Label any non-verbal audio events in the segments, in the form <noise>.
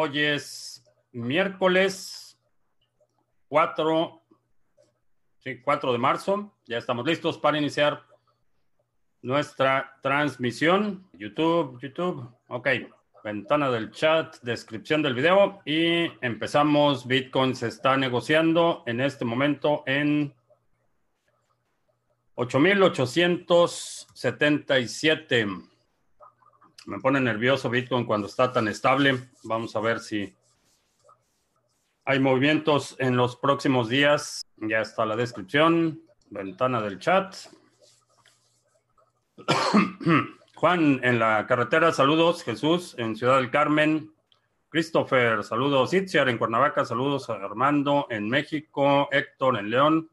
Hoy es miércoles 4, sí, 4 de marzo. Ya estamos listos para iniciar nuestra transmisión. YouTube, YouTube. Ok. Ventana del chat, descripción del video y empezamos. Bitcoin se está negociando en este momento en 8877. Me pone nervioso Bitcoin cuando está tan estable. Vamos a ver si hay movimientos en los próximos días. Ya está la descripción, ventana del chat. <coughs> Juan en la carretera, saludos. Jesús en Ciudad del Carmen. Christopher, saludos. Itziar en Cuernavaca, saludos. Armando en México. Héctor en León,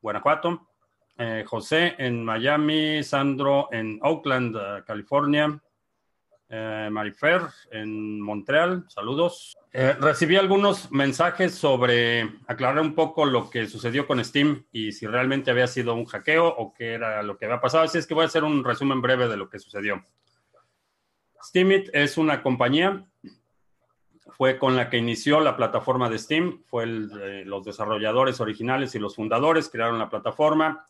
Guanajuato. Eh, José en Miami. Sandro en Oakland, eh, California. Eh, Marifer en Montreal, saludos. Eh, recibí algunos mensajes sobre aclarar un poco lo que sucedió con Steam y si realmente había sido un hackeo o qué era lo que había pasado. Así es que voy a hacer un resumen breve de lo que sucedió. Steamit es una compañía, fue con la que inició la plataforma de Steam, fue los desarrolladores originales y los fundadores crearon la plataforma.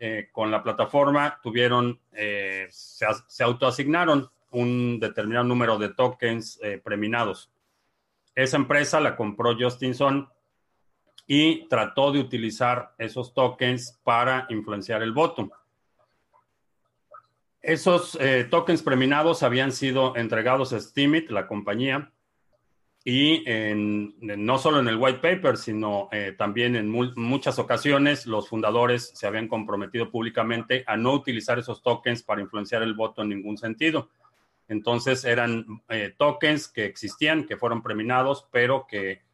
Eh, con la plataforma tuvieron, se, se autoasignaron un determinado número de tokens eh, preminados. Esa empresa la compró Justinson y trató de utilizar esos tokens para influenciar el voto. Esos eh, tokens preminados habían sido entregados a Steemit, la compañía, y no solo en el white paper, sino eh, también en muchas ocasiones los fundadores se habían comprometido públicamente a no utilizar esos tokens para influenciar el voto en ningún sentido. Entonces eran eh, tokens que existían, que fueron preminados, pero que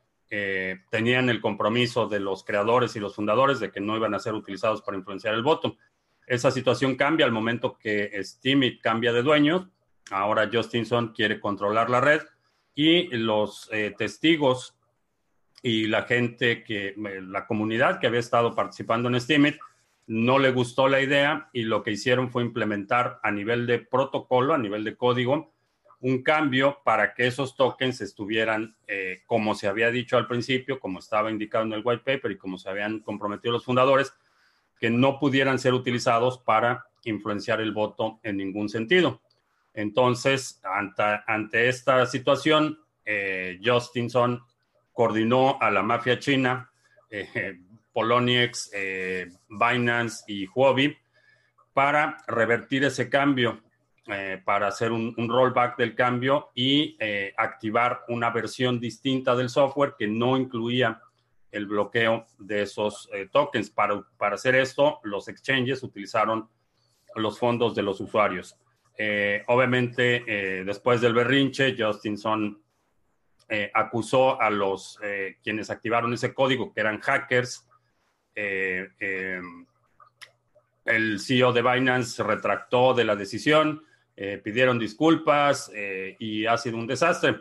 tenían el compromiso de los creadores y los fundadores de que no iban a ser utilizados para influenciar el voto. Esa situación cambia al momento que Steemit cambia de dueño. Ahora Justinson quiere controlar la red y los eh, testigos y la gente que, la comunidad que había estado participando en Steemit, no le gustó la idea y lo que hicieron fue implementar a nivel de protocolo, a nivel de código, un cambio para que esos tokens estuvieran eh, como se había dicho al principio, como estaba indicado en el white paper y como se habían comprometido los fundadores, que no pudieran ser utilizados para influenciar el voto en ningún sentido. Entonces, ante, esta situación, eh, Justinson coordinó a la mafia china, <laughs> eh, Poloniex, eh, Binance y Huobi para revertir ese cambio, eh, para hacer un, rollback del cambio y eh, activar una versión distinta del software que no incluía el bloqueo de esos tokens. Para, para, hacer esto, los exchanges utilizaron los fondos de los usuarios. obviamente, después del berrinche, Justinson acusó a los quienes activaron ese código, que eran hackers, eh, eh, el CEO de Binance retractó de la decisión, eh, pidieron disculpas y ha sido un desastre.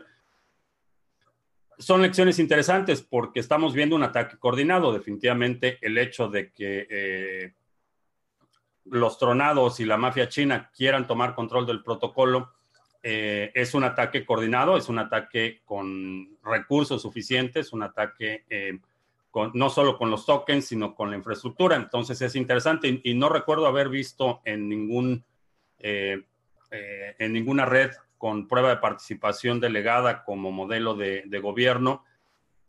Son lecciones interesantes porque estamos viendo un ataque coordinado. Definitivamente el hecho de que los tronados y la mafia china quieran tomar control del protocolo es un ataque coordinado, es un ataque con recursos suficientes, un ataque no solo con los tokens, sino con la infraestructura. Entonces es interesante y, no recuerdo haber visto en, ningún, eh, eh, en ninguna red con prueba de participación delegada como modelo de, gobierno.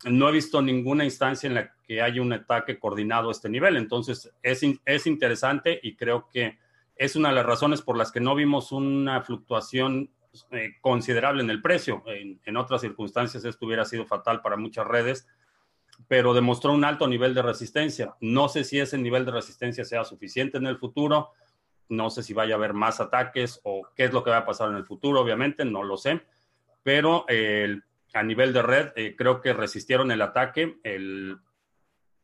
No he visto ninguna instancia en la que haya un ataque coordinado a este nivel. Entonces es, es interesante y creo que es una de las razones por las que no vimos una fluctuación eh, considerable en el precio. En, en, otras circunstancias esto hubiera sido fatal para muchas redes pero demostró un alto nivel de resistencia. No sé si ese nivel de resistencia sea suficiente en el futuro, no sé si vaya a haber más ataques o qué es lo que va a pasar en el futuro, obviamente, no lo sé, pero a nivel de red eh, creo que resistieron el ataque,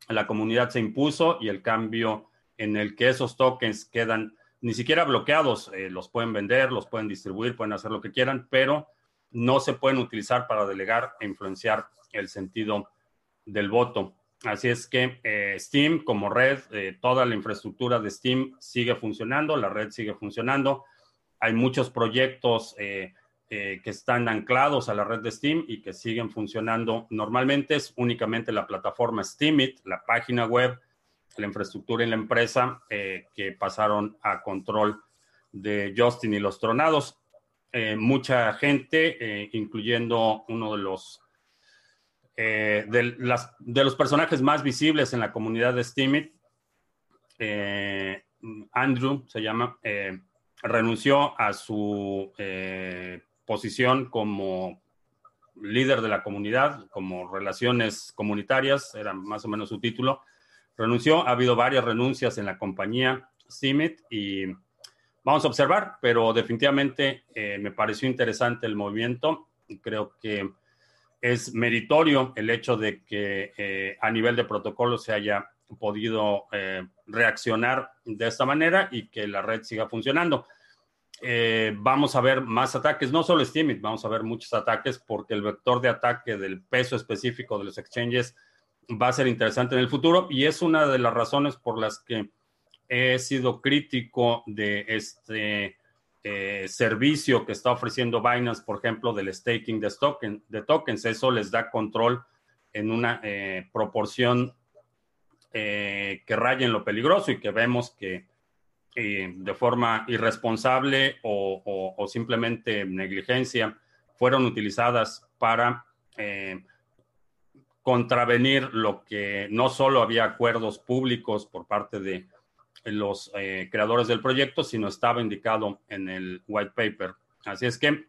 la comunidad se impuso y el cambio en el que esos tokens quedan ni siquiera bloqueados, eh, los pueden vender, los pueden distribuir, pueden hacer lo que quieran, pero no se pueden utilizar para delegar e influenciar el sentido del voto. Así es que eh, Steam como red, eh, toda la infraestructura de Steam sigue funcionando, la red sigue funcionando. Hay muchos proyectos eh, que están anclados a la red de Steam y que siguen funcionando normalmente. Es únicamente la plataforma Steamit, la página web, la infraestructura y la empresa que pasaron a control de Justin y los Tronados. mucha gente, incluyendo uno de los eh, de, los personajes más visibles en la comunidad de Steamit, eh, Andrew se llama, eh, renunció a su posición como líder de la comunidad, como relaciones comunitarias, era más o menos su título. Renunció, ha habido varias renuncias en la compañía Steamit y vamos a observar, pero definitivamente me pareció interesante el movimiento. Creo que es meritorio el hecho de que eh, a nivel de protocolo se haya podido eh, reaccionar de esta manera y que la red siga funcionando. Eh, vamos a ver más ataques, no solo Steemit, vamos a ver muchos ataques porque el vector de ataque del peso específico de los exchanges va a ser interesante en el futuro y es una de las razones por las que he sido crítico de este eh, servicio que está ofreciendo Binance, por ejemplo, del staking de, token, de tokens. Eso les da control en una eh, proporción eh, que raya en lo peligroso y que vemos que de forma irresponsable o, simplemente negligencia fueron utilizadas para contravenir lo que no solo había acuerdos públicos por parte de los eh, creadores del proyecto, sino estaba indicado en el white paper. Así es que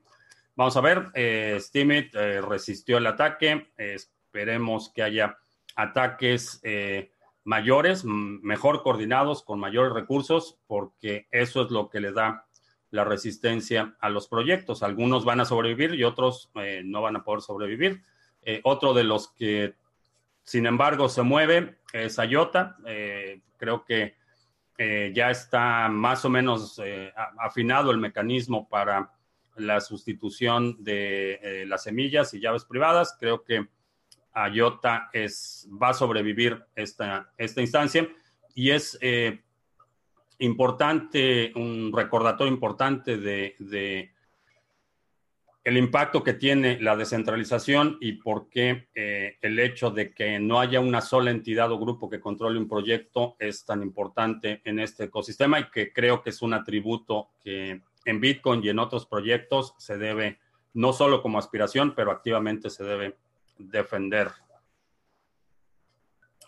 vamos a ver, eh, Steemit eh, resistió el ataque, esperemos que haya ataques eh, mayores, mejor coordinados, con mayores recursos, porque eso es lo que le da la resistencia a los proyectos. Algunos van a sobrevivir y otros no van a poder sobrevivir. otro de los que, sin embargo, se mueve es IOTA. creo que eh, ya está más o menos eh, afinado el mecanismo para la sustitución de eh, las semillas y llaves privadas. Creo que IOTA va a sobrevivir esta instancia y es importante, un recordatorio importante de el impacto que tiene la descentralización y por qué eh, el hecho de que no haya una sola entidad o grupo que controle un proyecto es tan importante en este ecosistema y que creo que es un atributo que en Bitcoin y en otros proyectos se debe, no solo como aspiración, pero activamente se debe defender.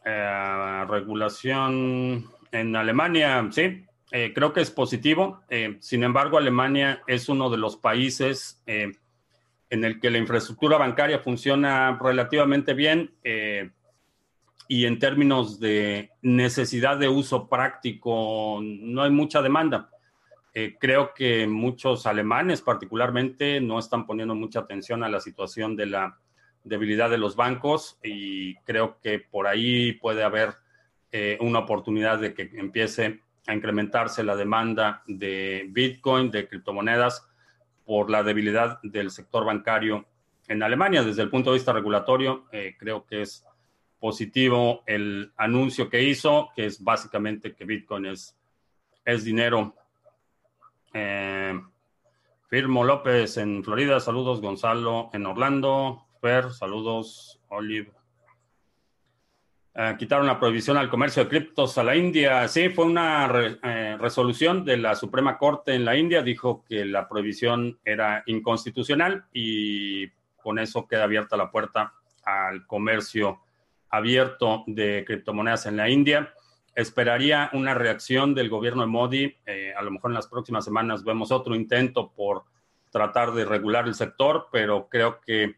Eh, regulación en Alemania, sí, eh, creo que es positivo. sin embargo, Alemania es uno de los países en el que la infraestructura bancaria funciona relativamente bien eh, y en términos de necesidad de uso práctico no hay mucha demanda. Eh, creo que muchos alemanes particularmente no están poniendo mucha atención a la situación de la debilidad de los bancos y creo que por ahí puede haber eh, una oportunidad de que empiece a incrementarse la demanda de Bitcoin, de criptomonedas, por la debilidad del sector bancario en Alemania. Desde el punto de vista regulatorio, eh, creo que es positivo el anuncio que hizo, que es básicamente que Bitcoin es, es dinero. Eh, Firmo López en Florida, saludos Gonzalo en Orlando, Fer, saludos Olive eh, quitaron la prohibición al comercio de criptos a la India. Sí, fue una eh, resolución de la Suprema Corte en la India. Dijo que la prohibición era inconstitucional y con eso queda abierta la puerta al comercio abierto de criptomonedas en la India. Esperaría una reacción del gobierno de Modi. Eh, a lo mejor en las próximas semanas vemos otro intento por tratar de regular el sector, pero creo que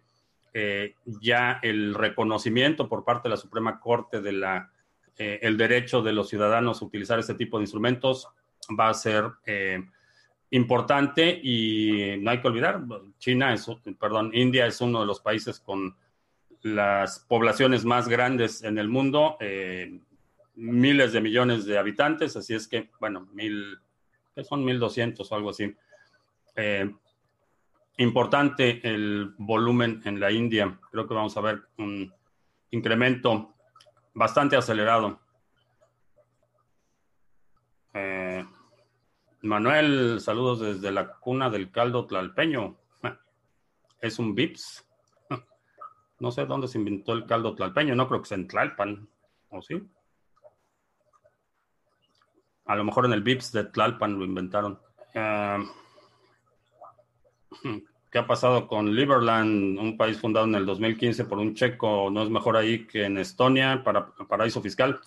eh, ya el reconocimiento por parte de la Suprema Corte de la eh, el derecho de los ciudadanos a utilizar este tipo de instrumentos va a ser eh, importante y no hay que olvidar, China es, perdón, India es uno de los países con las poblaciones más grandes en el mundo, miles de millones de habitantes, así es que, bueno, mil, que son mil doscientos o algo así importante el volumen en la India. Creo que vamos a ver un incremento bastante acelerado. Eh, Manuel, saludos desde la cuna del caldo tlalpeño. es un VIPS. No sé dónde se inventó el caldo tlalpeño, no creo que sea en Tlalpan, ¿o sí? A lo mejor en el VIPS de Tlalpan lo inventaron. Ah, <clears throat> ¿Qué ha pasado con Liberland, un país fundado en el 2015 por un checo? ¿No es mejor ahí que en Estonia, para, paraíso fiscal?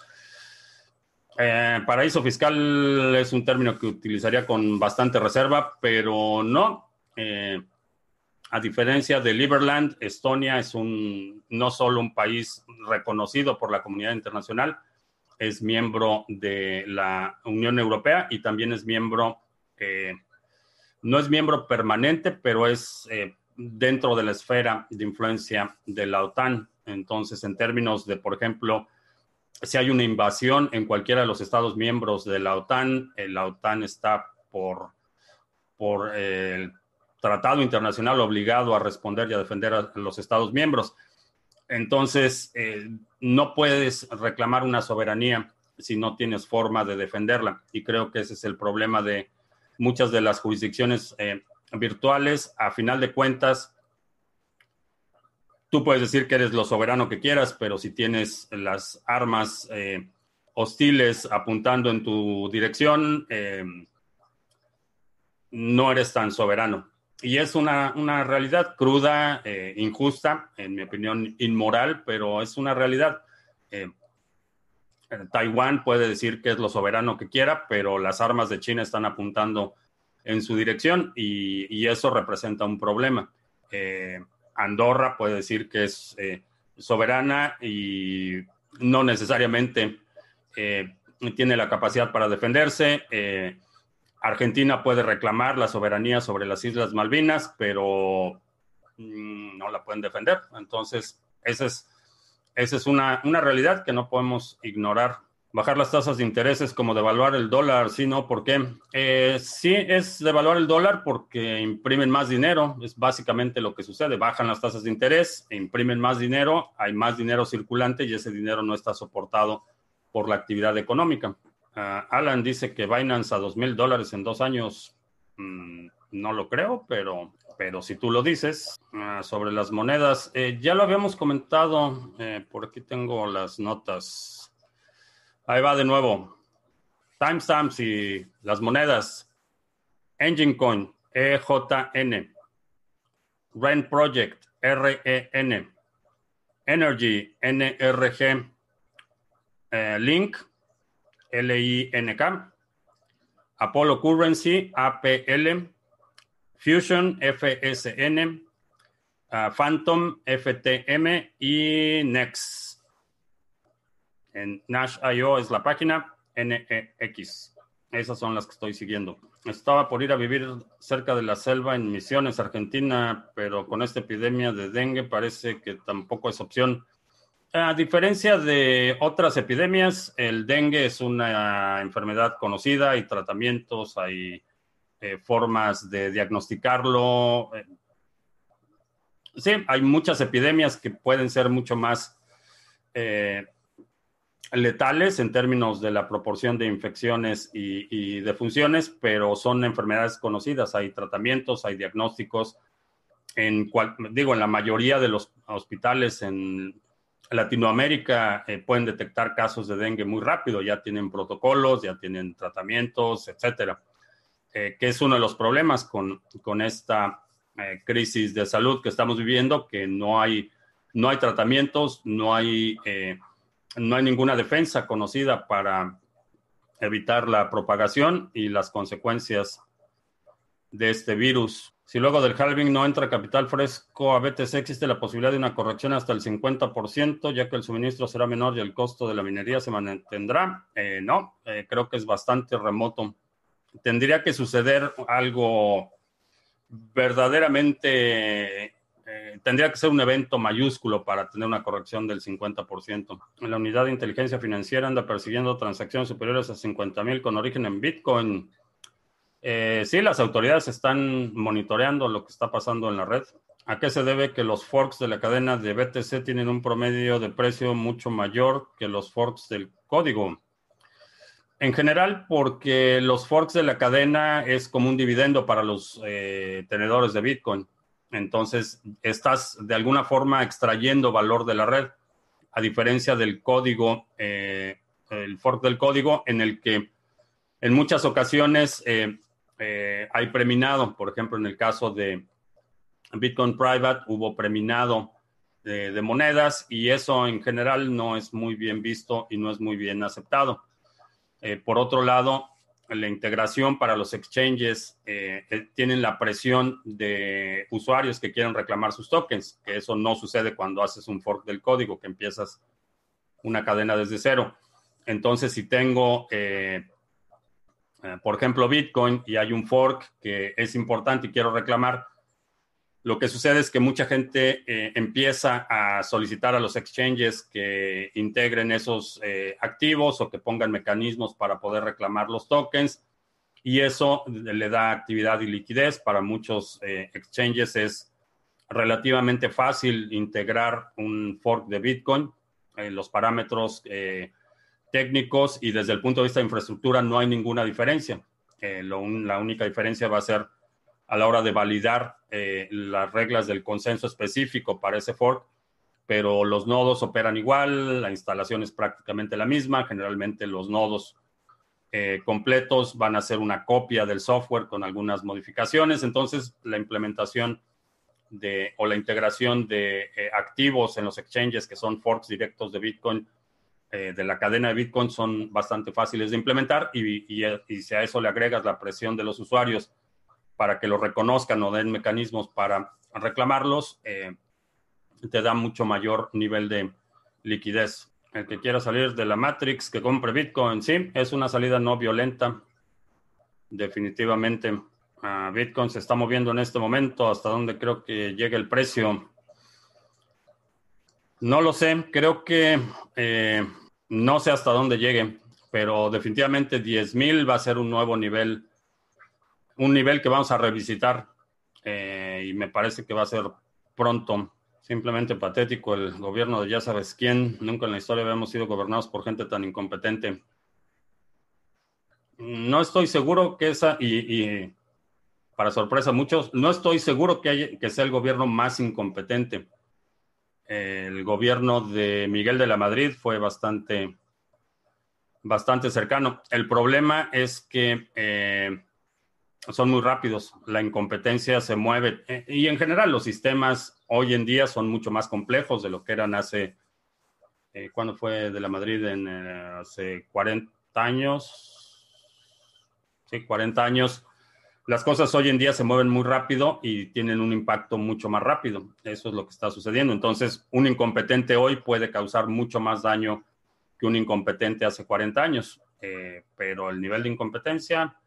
Eh, paraíso fiscal es un término que utilizaría con bastante reserva, pero no. Eh, a diferencia de Liberland, Estonia es un, no solo un país reconocido por la comunidad internacional, es miembro de la Unión Europea y también es miembro, eh, no es miembro permanente, pero es dentro de la esfera de influencia de la OTAN. Entonces, en términos de, por ejemplo, si hay una invasión en cualquiera de los estados miembros de la OTAN, eh, la OTAN está por, por eh, el tratado internacional obligado a responder y a defender a los estados miembros. Entonces, eh, no puedes reclamar una soberanía si no tienes forma de defenderla. Y creo que ese es el problema de muchas de las jurisdicciones virtuales. A final de cuentas, tú puedes decir que eres lo soberano que quieras, pero si tienes las armas eh, hostiles apuntando en tu dirección, eh, no eres tan soberano. Y es una, realidad cruda, eh, injusta, en mi opinión, inmoral, pero es una realidad. Taiwán puede decir que es lo soberano que quiera, pero las armas de China están apuntando en su dirección y, eso representa un problema. Andorra puede decir que es eh, soberana y no necesariamente eh, tiene la capacidad para defenderse. Eh, Argentina puede reclamar la soberanía sobre las Islas Malvinas, pero mm, no la pueden defender. Entonces, esa es, esa es una, una realidad que no podemos ignorar bajar las tasas de interés es como devaluar el dólar, ¿sí? ¿No? ¿Por qué? Eh, sí, es devaluar el dólar porque imprimen más dinero, es básicamente lo que sucede. Bajan las tasas de interés, imprimen más dinero, hay más dinero circulante y ese dinero no está soportado por la actividad económica. Ah, Alan dice que Binance a dos mil dólares en dos años, mm, no lo creo, pero, pero si tú lo dices. Ah, sobre las monedas, eh, ya lo habíamos comentado, eh, por aquí tengo las notas. Ahí va de nuevo. Timestamps y las monedas. Engine Coin, EJN. Rent Project, REN. Energy, NRG. Eh, Link, L-I-N-K. Apollo Currency, APL. Fusion, FSN. Uh, Phantom, FTM. Y Next. En Nash.io es la página NEX. Esas son las que estoy siguiendo. Estaba por ir a vivir cerca de la selva en Misiones, Argentina, pero con esta epidemia de dengue parece que tampoco es opción. A diferencia de otras epidemias, el dengue es una enfermedad conocida, hay tratamientos, hay eh, formas de diagnosticarlo. Eh, sí, hay muchas epidemias que pueden ser mucho más eh, letales en términos de la proporción de infecciones y, de funciones, pero son enfermedades conocidas. Hay tratamientos, hay diagnósticos. En digo, en la mayoría de los hospitales en Latinoamérica pueden detectar casos de dengue muy rápido. Ya tienen protocolos, ya tienen tratamientos, etcétera. Eh, que es uno de los problemas con, con esta eh, crisis de salud que estamos viviendo, que no hay, no hay tratamientos, no hay no hay ninguna defensa conocida para evitar la propagación y las consecuencias de este virus. Si luego del halving no entra capital fresco a BTC, existe la posibilidad de una corrección hasta el 50%, ya que el suministro será menor y el costo de la minería se mantendrá. Eh, no, eh, creo que es bastante remoto. Tendría que suceder algo verdaderamente eh, tendría que ser un evento mayúsculo para tener una corrección del 50%. La unidad de inteligencia financiera anda persiguiendo transacciones superiores a 50 mil con origen en Bitcoin. Eh, sí, las autoridades están monitoreando lo que está pasando en la red. ¿A qué se debe que los forks de la cadena de BTC tienen un promedio de precio mucho mayor que los forks del código? En general, porque los forks de la cadena es como un dividendo para los eh, tenedores de Bitcoin. Entonces, estás de alguna forma extrayendo valor de la red, a diferencia del código, eh, el fork del código, en el que en muchas ocasiones eh, eh, hay preminado, por ejemplo, en el caso de Bitcoin Private hubo preminado de, monedas y eso en general no es muy bien visto y no es muy bien aceptado. Por otro lado, la integración para los exchanges eh, eh, tienen la presión de usuarios que quieren reclamar sus tokens, que eso no sucede cuando haces un fork del código, que empiezas una cadena desde cero. Entonces, si tengo, eh, por ejemplo, Bitcoin y hay un fork que es importante y quiero reclamar, lo que sucede es que mucha gente eh, empieza a solicitar a los exchanges que integren esos eh, activos o que pongan mecanismos para poder reclamar los tokens y eso le da actividad y liquidez. Para muchos eh, exchanges es relativamente fácil integrar un fork de Bitcoin. los parámetros técnicos y desde el punto de vista de infraestructura no hay ninguna diferencia. la única diferencia va a ser a la hora de validar eh, las reglas del consenso específico para ese fork, pero los nodos operan igual, la instalación es prácticamente la misma, generalmente los nodos eh, completos van a ser una copia del software con algunas modificaciones, entonces la implementación de, o la integración de eh, activos en los exchanges que son forks directos de Bitcoin, de la cadena de Bitcoin, son bastante fáciles de implementar y, y si a eso le agregas la presión de los usuarios, para que lo reconozcan o den mecanismos para reclamarlos, eh, te da mucho mayor nivel de liquidez. El que quiera salir de la Matrix, que compre Bitcoin, sí, es una salida no violenta. Definitivamente, Bitcoin se está moviendo en este momento. ¿Hasta dónde creo que llegue el precio? No lo sé, creo que eh, no sé hasta dónde llegue, pero definitivamente 10.000 va a ser un nuevo nivel un nivel que vamos a revisitar eh, y me parece que va a ser pronto. Simplemente patético el gobierno de ya sabes quién. Nunca en la historia habíamos sido gobernados por gente tan incompetente. No estoy seguro que esa, y, para sorpresa muchos, no estoy seguro que, que sea el gobierno más incompetente. El gobierno de Miguel de la Madrid fue bastante, bastante cercano. El problema es que eh, son muy rápidos, la incompetencia se mueve eh, y en general los sistemas hoy en día son mucho más complejos de lo que eran hace, eh, ¿cuándo fue de la Madrid? En, eh, hace 40 años. Sí, 40 años. Las cosas hoy en día se mueven muy rápido y tienen un impacto mucho más rápido. Eso es lo que está sucediendo. Entonces, un incompetente hoy puede causar mucho más daño que un incompetente hace 40 años. pero el nivel de incompetencia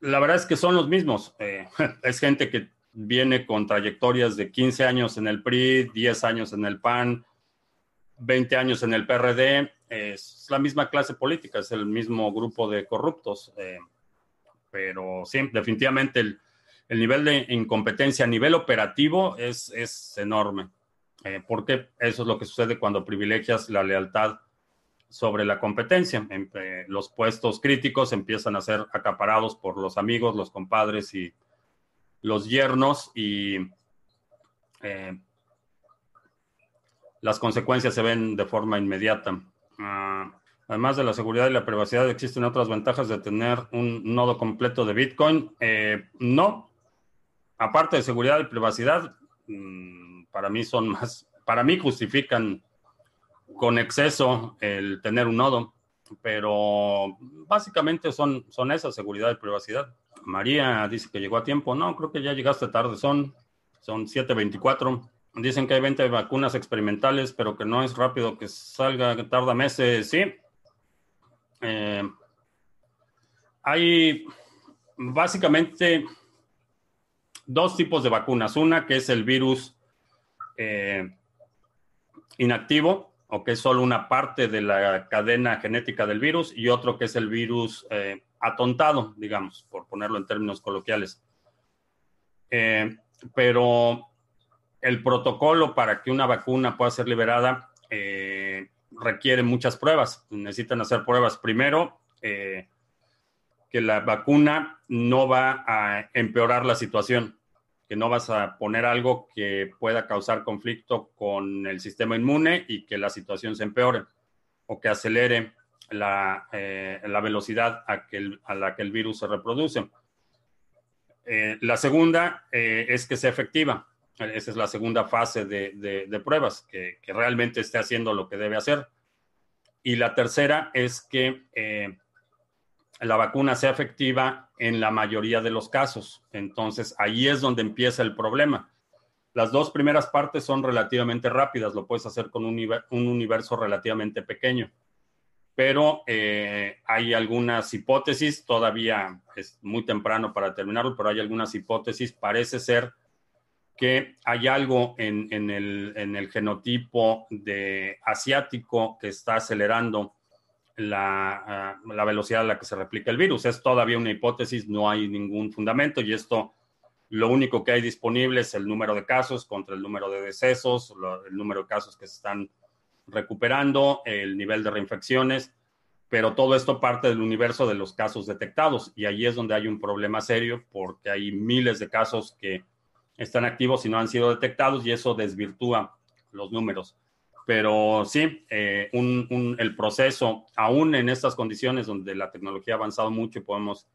la verdad es que son los mismos. Eh, <laughs> es gente que viene con trayectorias de 15 años en el PRI, 10 años en el PAN, 20 años en el PRD. es la misma clase política, es el mismo grupo de corruptos. Eh, pero sí, definitivamente el, nivel de incompetencia a nivel operativo es, es enorme. Eh, porque eso es lo que sucede cuando privilegias la lealtad sobre la competencia. los puestos críticos empiezan a ser acaparados por los amigos, los compadres y los yernos y eh, las consecuencias se ven de forma inmediata. Ah, además de la seguridad y la privacidad, ¿existen otras ventajas de tener un nodo completo de Bitcoin? Eh, no. Aparte de seguridad y privacidad, mm, para mí son más, para mí justifican con exceso el tener un nodo, pero básicamente son, son esa seguridad y privacidad. María dice que llegó a tiempo. No, creo que ya llegaste tarde. Son, son 7.24. Dicen que hay 20 vacunas experimentales, pero que no es rápido que salga, que tarda meses. Sí. Eh, hay básicamente dos tipos de vacunas. Una que es el virus eh, inactivo, o que es solo una parte de la cadena genética del virus, y otro que es el virus eh, atontado, digamos, por ponerlo en términos coloquiales. Eh, pero el protocolo para que una vacuna pueda ser liberada eh, requiere muchas pruebas. Necesitan hacer pruebas primero que la vacuna no va a empeorar la situación. Que no vas a poner algo que pueda causar conflicto con el sistema inmune y que la situación se empeore o que acelere la, eh, velocidad a, la que el virus se reproduce. Eh, la segunda eh, es que sea efectiva. Esa es la segunda fase de, pruebas, que, que, realmente esté haciendo lo que debe hacer. Y la tercera es que la vacuna sea efectiva en la mayoría de los casos. Entonces, ahí es donde empieza el problema. Las dos primeras partes son relativamente rápidas, lo puedes hacer con un, universo relativamente pequeño. Pero eh, hay algunas hipótesis, todavía es muy temprano para terminarlo, pero hay algunas hipótesis. Parece ser que hay algo en, el, en el genotipo de asiático que está acelerando la, ah, la, velocidad a la que se replica el virus. Es todavía una hipótesis, no hay ningún fundamento y esto lo único que hay disponible es el número de casos contra el número de decesos, el número de casos que se están recuperando, el nivel de reinfecciones, pero todo esto parte del universo de los casos detectados y ahí es donde hay un problema serio porque hay miles de casos que están activos y no han sido detectados y eso desvirtúa los números. Pero sí, eh, el proceso, aún en estas condiciones donde la tecnología ha avanzado mucho y podemos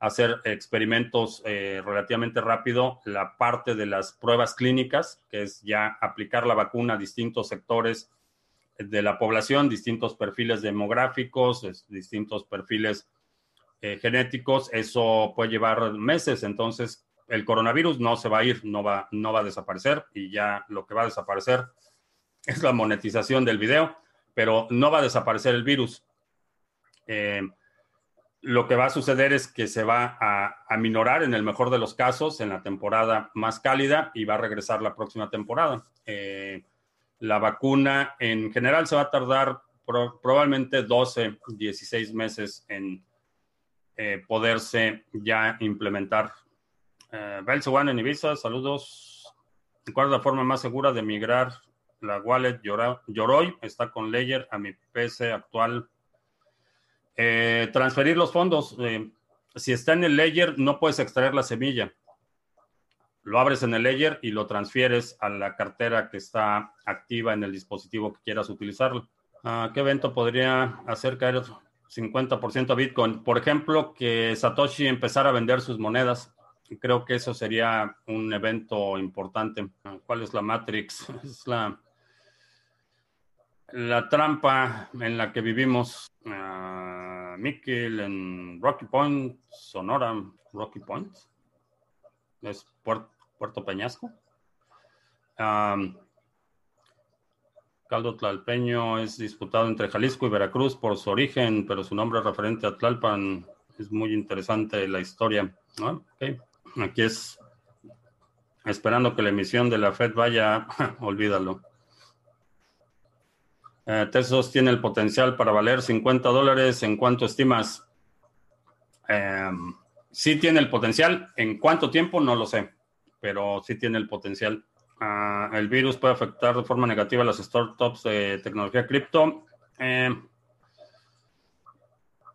hacer experimentos eh, relativamente rápido, la parte de las pruebas clínicas, que es ya aplicar la vacuna a distintos sectores de la población, distintos perfiles demográficos, distintos perfiles eh, genéticos, eso puede llevar meses. Entonces, el coronavirus no se va a ir, no va, no va a desaparecer y ya lo que va a desaparecer es la monetización del video, pero no va a desaparecer el virus. Eh, lo que va a suceder es que se va a, aminorar en el mejor de los casos en la temporada más cálida y va a regresar la próxima temporada. Eh, la vacuna en general se va a tardar probablemente 12, 16 meses en eh, poderse ya implementar. Eh, en Ibiza, saludos. ¿Cuál es la forma más segura de migrar la wallet Yoroi está con Ledger a mi PC actual. Eh, transferir los fondos. Eh, si está en el Ledger, no puedes extraer la semilla. Lo abres en el Ledger y lo transfieres a la cartera que está activa en el dispositivo que quieras utilizarlo. Ah, ¿Qué evento podría hacer caer 50% a Bitcoin? Por ejemplo, que Satoshi empezara a vender sus monedas. Creo que eso sería un evento importante. ¿Cuál es la Matrix? <laughs> Es la la trampa en la que vivimos. Uh, en Rocky Point, Sonora, Rocky Point. Es Puerto, Peñasco. Caldo Tlalpeño es disputado entre Jalisco y Veracruz por su origen, pero su nombre referente a Tlalpan es muy interesante la historia. Aquí es esperando que la emisión de la Fed vaya, <laughs> olvídalo. Eh, Tesos tiene el potencial para valer 50 dólares. ¿En cuánto estimas? Em, sí tiene el potencial. ¿En cuánto tiempo? No lo sé, pero sí tiene el potencial. Ah, el virus puede afectar de forma negativa a las startups de tecnología cripto. Em,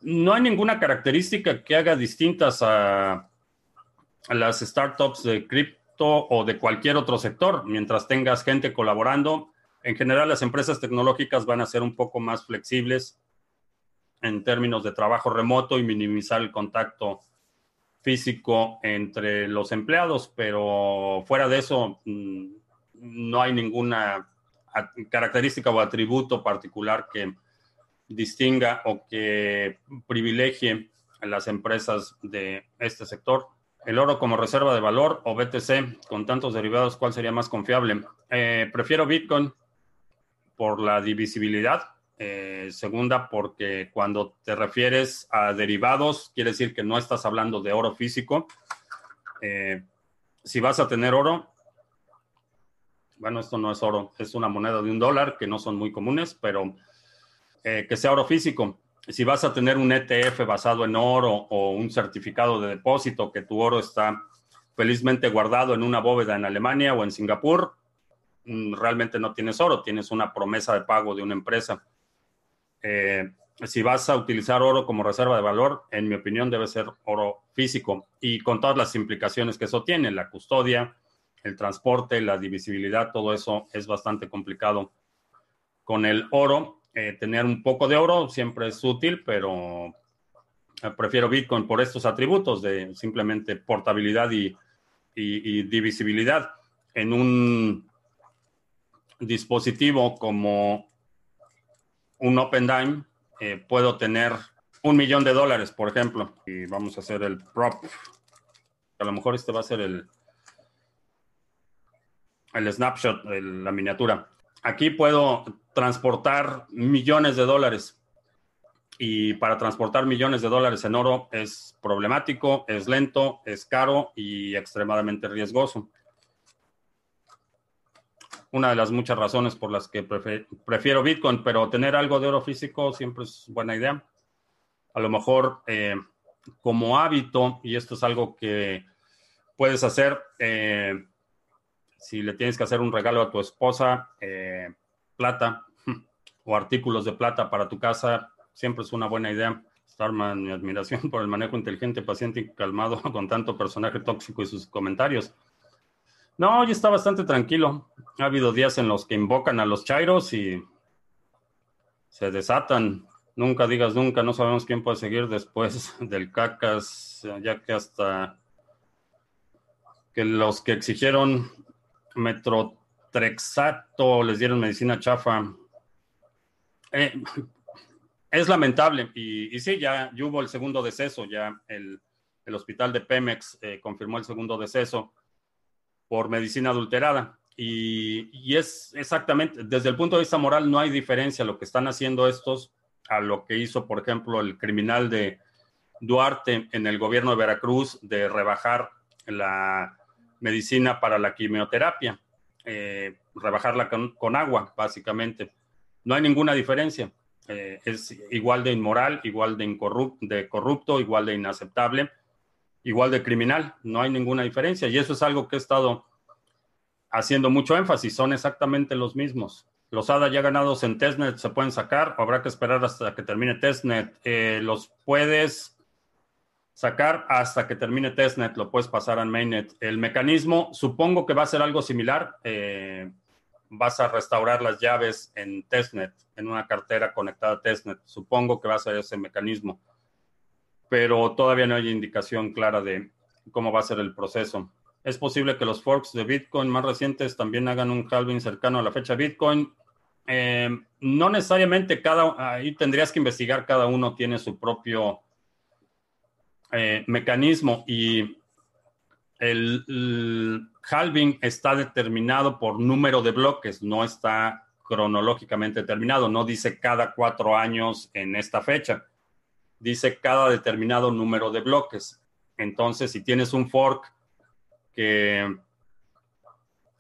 no hay ninguna característica que haga distintas a, a las startups de cripto o de cualquier otro sector. Mientras tengas gente colaborando, en general, las empresas tecnológicas van a ser un poco más flexibles en términos de trabajo remoto y minimizar el contacto físico entre los empleados, pero fuera de eso, mm, no hay ninguna característica o atributo particular que distinga o que privilegie a las empresas de este sector. El oro como reserva de valor o BTC con tantos derivados, ¿cuál sería más confiable? Eh, prefiero Bitcoin por la divisibilidad. Eh, segunda, porque cuando te refieres a derivados, quiere decir que no estás hablando de oro físico. Eh, si vas a tener oro, bueno, esto no es oro, es una moneda de un dólar, que no son muy comunes, pero eh, que sea oro físico. Si vas a tener un ETF basado en oro o un certificado de depósito, que tu oro está felizmente guardado en una bóveda en Alemania o en Singapur, realmente no tienes oro, tienes una promesa de pago de una empresa. Eh, si vas a utilizar oro como reserva de valor, en mi opinión debe ser oro físico y con todas las implicaciones que eso tiene, la custodia, el transporte, la divisibilidad, todo eso es bastante complicado. Con el oro, eh, tener un poco de oro siempre es útil, pero eh, prefiero Bitcoin por estos atributos de simplemente portabilidad y, y divisibilidad. En un dispositivo como un OpenDime, eh, puedo tener un millón de dólares, por ejemplo. Y vamos a hacer el prop. A lo mejor este va a ser el, el snapshot, la miniatura. Aquí puedo transportar millones de dólares. Y para transportar millones de dólares en oro es problemático, es lento, es caro y extremadamente riesgoso una de las muchas razones por las que prefiero Bitcoin, pero tener algo de oro físico siempre es buena idea. A lo mejor eh, como hábito, y esto es algo que puedes hacer, eh, si le tienes que hacer un regalo a tu esposa, eh, plata <laughs> o artículos de plata para tu casa, siempre es una buena idea. Starman, mi admiración por el manejo inteligente, paciente y calmado <laughs> con tanto personaje tóxico y sus comentarios. No, hoy está bastante tranquilo. Ha habido días en los que invocan a los chairos y se desatan. Nunca digas nunca, no sabemos quién puede seguir después <laughs> del cacas, ya que hasta que los que exigieron metrotrexato les dieron medicina chafa. Eh, es lamentable y, sí, ya, hubo el segundo deceso, ya el, hospital de Pemex eh, confirmó el segundo deceso por medicina adulterada. Y, es exactamente, desde el punto de vista moral, no hay diferencia lo que están haciendo estos a lo que hizo, por ejemplo, el criminal de Duarte en el gobierno de Veracruz de rebajar la medicina para la quimioterapia, eh, rebajarla con, agua, básicamente. No hay ninguna diferencia. Eh, es igual de inmoral, igual de, de corrupto, igual de inaceptable igual de criminal, no hay ninguna diferencia. Y eso es algo que he estado haciendo mucho énfasis, son exactamente los mismos. Los ADA ya ganados en testnet se pueden sacar habrá que esperar hasta que termine testnet. Eh, los puedes sacar hasta que termine testnet, lo puedes pasar a mainnet. El mecanismo, supongo que va a ser algo similar. Eh, vas a restaurar las llaves en testnet, en una cartera conectada a testnet. Supongo que va a ser ese mecanismo pero todavía no hay indicación clara de cómo va a ser el proceso. Es posible que los forks de Bitcoin más recientes también hagan un halving cercano a la fecha Bitcoin. Eh, no necesariamente cada, ahí tendrías que investigar, cada uno tiene su propio eh, mecanismo y el, halving está determinado por número de bloques, no está cronológicamente determinado, no dice cada cuatro años en esta fecha dice cada determinado número de bloques. Entonces, si tienes un fork que,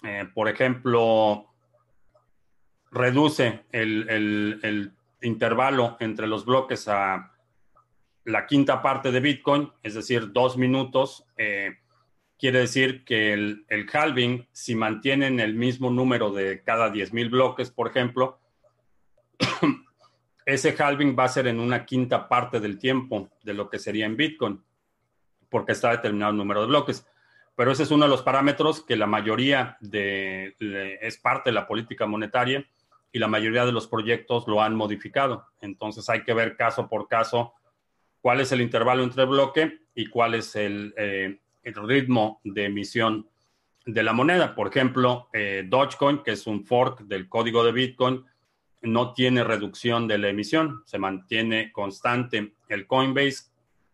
eh, por ejemplo, reduce el, intervalo entre los bloques a la quinta parte de Bitcoin, es decir, dos minutos, eh, quiere decir que el, el, halving, si mantienen el mismo número de cada 10.000 bloques, por ejemplo, <coughs> ese halving va a ser en una quinta parte del tiempo de lo que sería en Bitcoin, porque está determinado el número de bloques. Pero ese es uno de los parámetros que la mayoría de, es parte de la política monetaria y la mayoría de los proyectos lo han modificado. Entonces hay que ver caso por caso cuál es el intervalo entre bloque y cuál es el, eh, ritmo de emisión de la moneda. Por ejemplo, eh, Dogecoin, que es un fork del código de Bitcoin, no tiene reducción de la emisión, se mantiene constante. El Coinbase,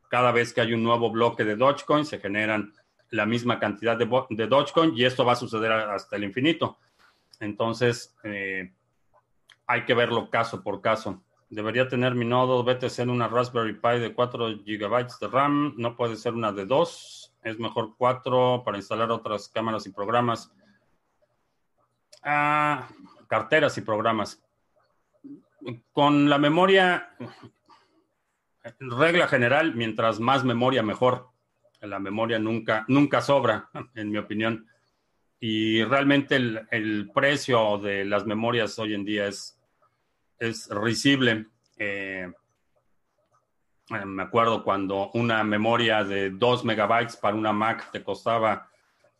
cada vez que hay un nuevo bloque de Dogecoin, se generan la misma cantidad de, de Dogecoin y esto va a suceder hasta el infinito. Entonces, eh, hay que verlo caso por caso. Debería tener mi nodo BTC en una Raspberry Pi de 4 GB de RAM, no puede ser una de 2, es mejor 4 para instalar otras cámaras y programas. Ah, carteras y programas con la memoria, regla general, mientras más memoria, mejor. La memoria nunca, nunca sobra, <laughs> en mi opinión. Y realmente el, precio de las memorias hoy en día es, es risible. Eh, Eh, me acuerdo cuando una memoria de 2 megabytes para una Mac te costaba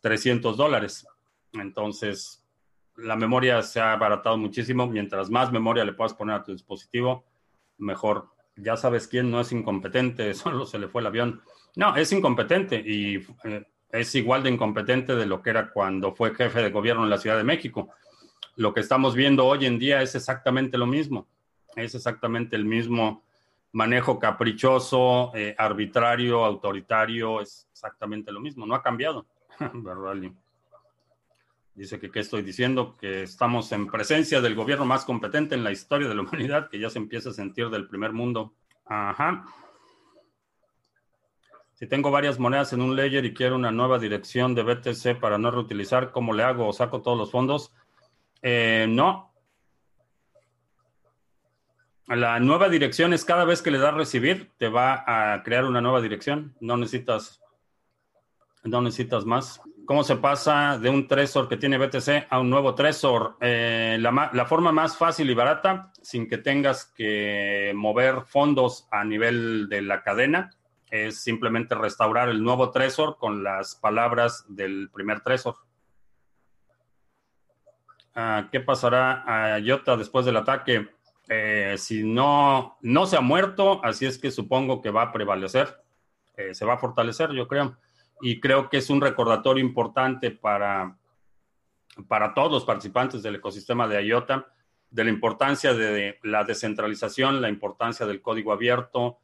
300 dólares. Entonces, la memoria se ha abaratado muchísimo. Mientras más memoria le puedas poner a tu dispositivo, mejor. Ya sabes quién no es incompetente, <laughs> solo se le fue el avión. No, es incompetente y eh, es igual de incompetente de lo que era cuando fue jefe de gobierno en la Ciudad de México. Lo que estamos viendo hoy en día es exactamente lo mismo. Es exactamente el mismo manejo caprichoso, eh, arbitrario, autoritario, es exactamente lo mismo. No ha cambiado. <laughs> Dice que qué estoy diciendo, que estamos en presencia del gobierno más competente en la historia de la humanidad, que ya se empieza a sentir del primer mundo. Ajá. Si tengo varias monedas en un ledger y quiero una nueva dirección de BTC para no reutilizar, ¿cómo le hago? ¿O saco todos los fondos? Eh, no. La nueva dirección es cada vez que le das recibir, te va a crear una nueva dirección. No necesitas, no necesitas más. ¿Cómo se pasa de un Trezor que tiene BTC a un nuevo Trezor? Eh, la, la, forma más fácil y barata, sin que tengas que mover fondos a nivel de la cadena, es simplemente restaurar el nuevo Trezor con las palabras del primer Trezor. Ah, ¿Qué pasará a Iota después del ataque? Eh, si no, no se ha muerto, así es que supongo que va a prevalecer, eh, se va a fortalecer, yo creo y creo que es un recordatorio importante para, para todos los participantes del ecosistema de IOTA de la importancia de la descentralización, la importancia del código abierto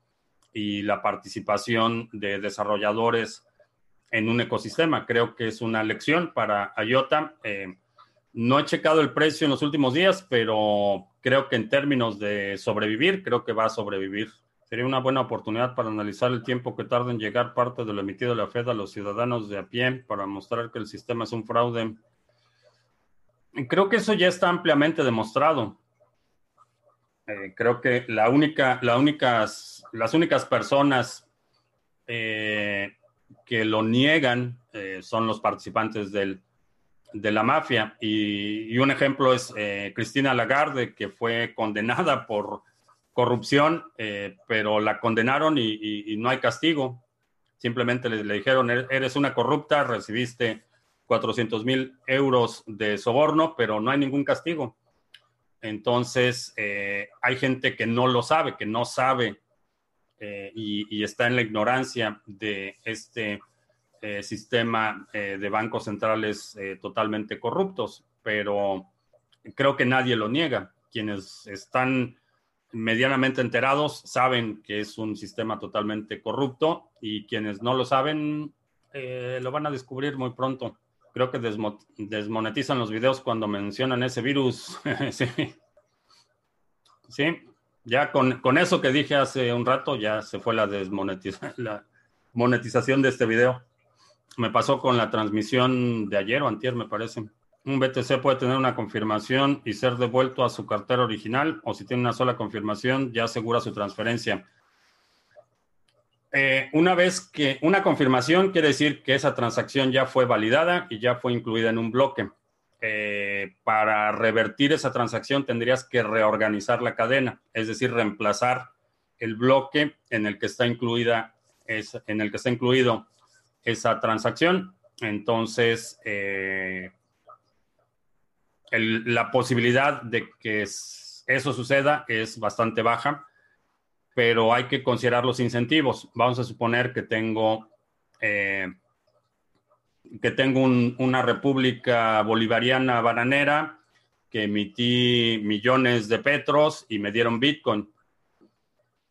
y la participación de desarrolladores en un ecosistema. Creo que es una lección para IOTA. Eh, no he checado el precio en los últimos días, pero creo que en términos de sobrevivir, creo que va a sobrevivir Sería una buena oportunidad para analizar el tiempo que tarda en llegar parte de lo emitido de la Fed a los ciudadanos de a pie para mostrar que el sistema es un fraude. Creo que eso ya está ampliamente demostrado. Eh, creo que la única, la únicas, las únicas personas eh, que lo niegan eh, son los participantes de la mafia. Y, un ejemplo es Cristina Lagarde, que fue condenada por corrupción, eh, pero la condenaron y, no hay castigo. Simplemente le, dijeron, eres una corrupta, recibiste 400 mil euros de soborno, pero no hay ningún castigo. Entonces, eh, hay gente que no lo sabe, que no sabe eh, y, está en la ignorancia de este sistema de bancos centrales totalmente corruptos, pero creo que nadie lo niega. Quienes están medianamente enterados saben que es un sistema totalmente corrupto y quienes no lo saben eh, lo van a descubrir muy pronto. Creo que desmonetizan los videos cuando mencionan ese virus. <laughs> sí. sí, ya con, con, eso que dije hace un rato ya se fue la, <laughs> la monetización de este video. Me pasó con la transmisión de ayer o antier, me parece. Un BTC puede tener una confirmación y ser devuelto a su cartera original o si tiene una sola confirmación ya asegura su transferencia. Eh, una vez que una confirmación quiere decir que esa transacción ya fue validada y ya fue incluida en un bloque. Eh, para revertir esa transacción tendrías que reorganizar la cadena, es decir, reemplazar el bloque en el que está incluida en el que está incluido esa transacción. Entonces, eh, la posibilidad de que eso suceda es bastante baja, pero hay que considerar los incentivos. Vamos a suponer que tengo, eh, que tengo una república bolivariana bananera que emití millones de petros y me dieron Bitcoin.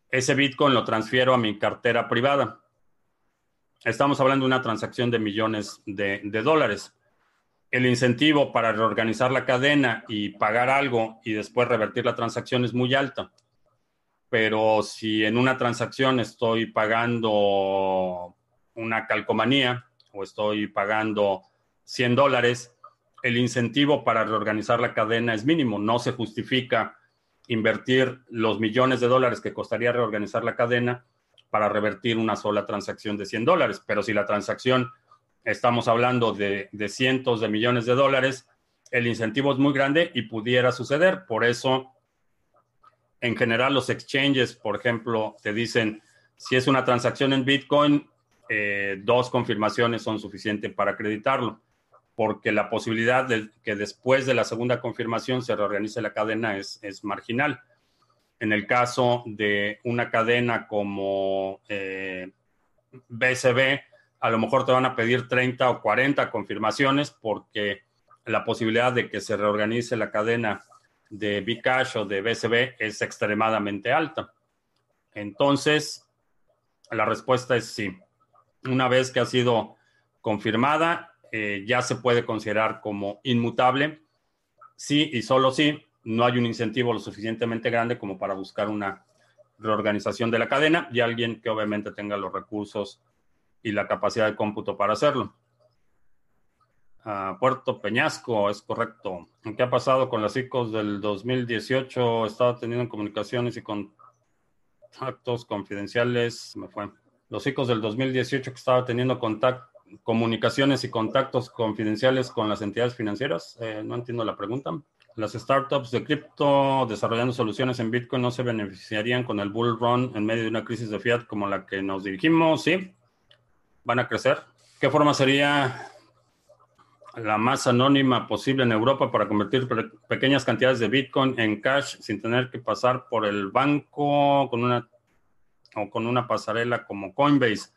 Ese Bitcoin lo transfiero a mi cartera privada. Estamos hablando de una transacción de millones de dólares el incentivo para reorganizar la cadena y pagar algo y después revertir la transacción es muy alta. Pero si en una transacción estoy pagando una calcomanía o estoy pagando 100 dólares, el incentivo para reorganizar la cadena es mínimo. No se justifica invertir los millones de dólares que costaría reorganizar la cadena para revertir una sola transacción de 100 dólares. Pero si la transacción estamos hablando de, cientos de millones de dólares, el incentivo es muy grande y pudiera suceder. Por eso, en general, los exchanges, por ejemplo, te dicen, Si es una transacción en Bitcoin, eh, dos confirmaciones son suficientes para acreditarlo, porque la posibilidad de que después de la segunda confirmación se reorganice la cadena es, es marginal. En el caso de una cadena como eh, BSB, a lo mejor te van a pedir 30 o 40 confirmaciones porque la posibilidad de que se reorganice la cadena de Bcash o de BSB es extremadamente alta. Entonces, la respuesta es sí una vez que ha sido confirmada, eh, ya se puede considerar como inmutable. Sí y solo si no hay un incentivo lo suficientemente grande como para buscar una reorganización de la cadena y alguien que obviamente tenga los recursos y la capacidad de cómputo para hacerlo. Puerto Peñasco, es correcto. ¿Qué ha pasado con las ICOs del 2018? Estaba teniendo comunicaciones y contactos confidenciales. Me fue los ICOs del 2018 que estaba teniendo comunicaciones y contactos confidenciales con las entidades financieras. Eh, no entiendo la pregunta. Las startups de cripto desarrollando soluciones en Bitcoin no se beneficiarían con el bull run en medio de una crisis de fiat como la que nos dirigimos. Sí, van a crecer. ¿Qué forma sería la más anónima posible en Europa para convertir pequeñas cantidades de Bitcoin en cash sin tener que pasar por el banco con una o con una pasarela como Coinbase.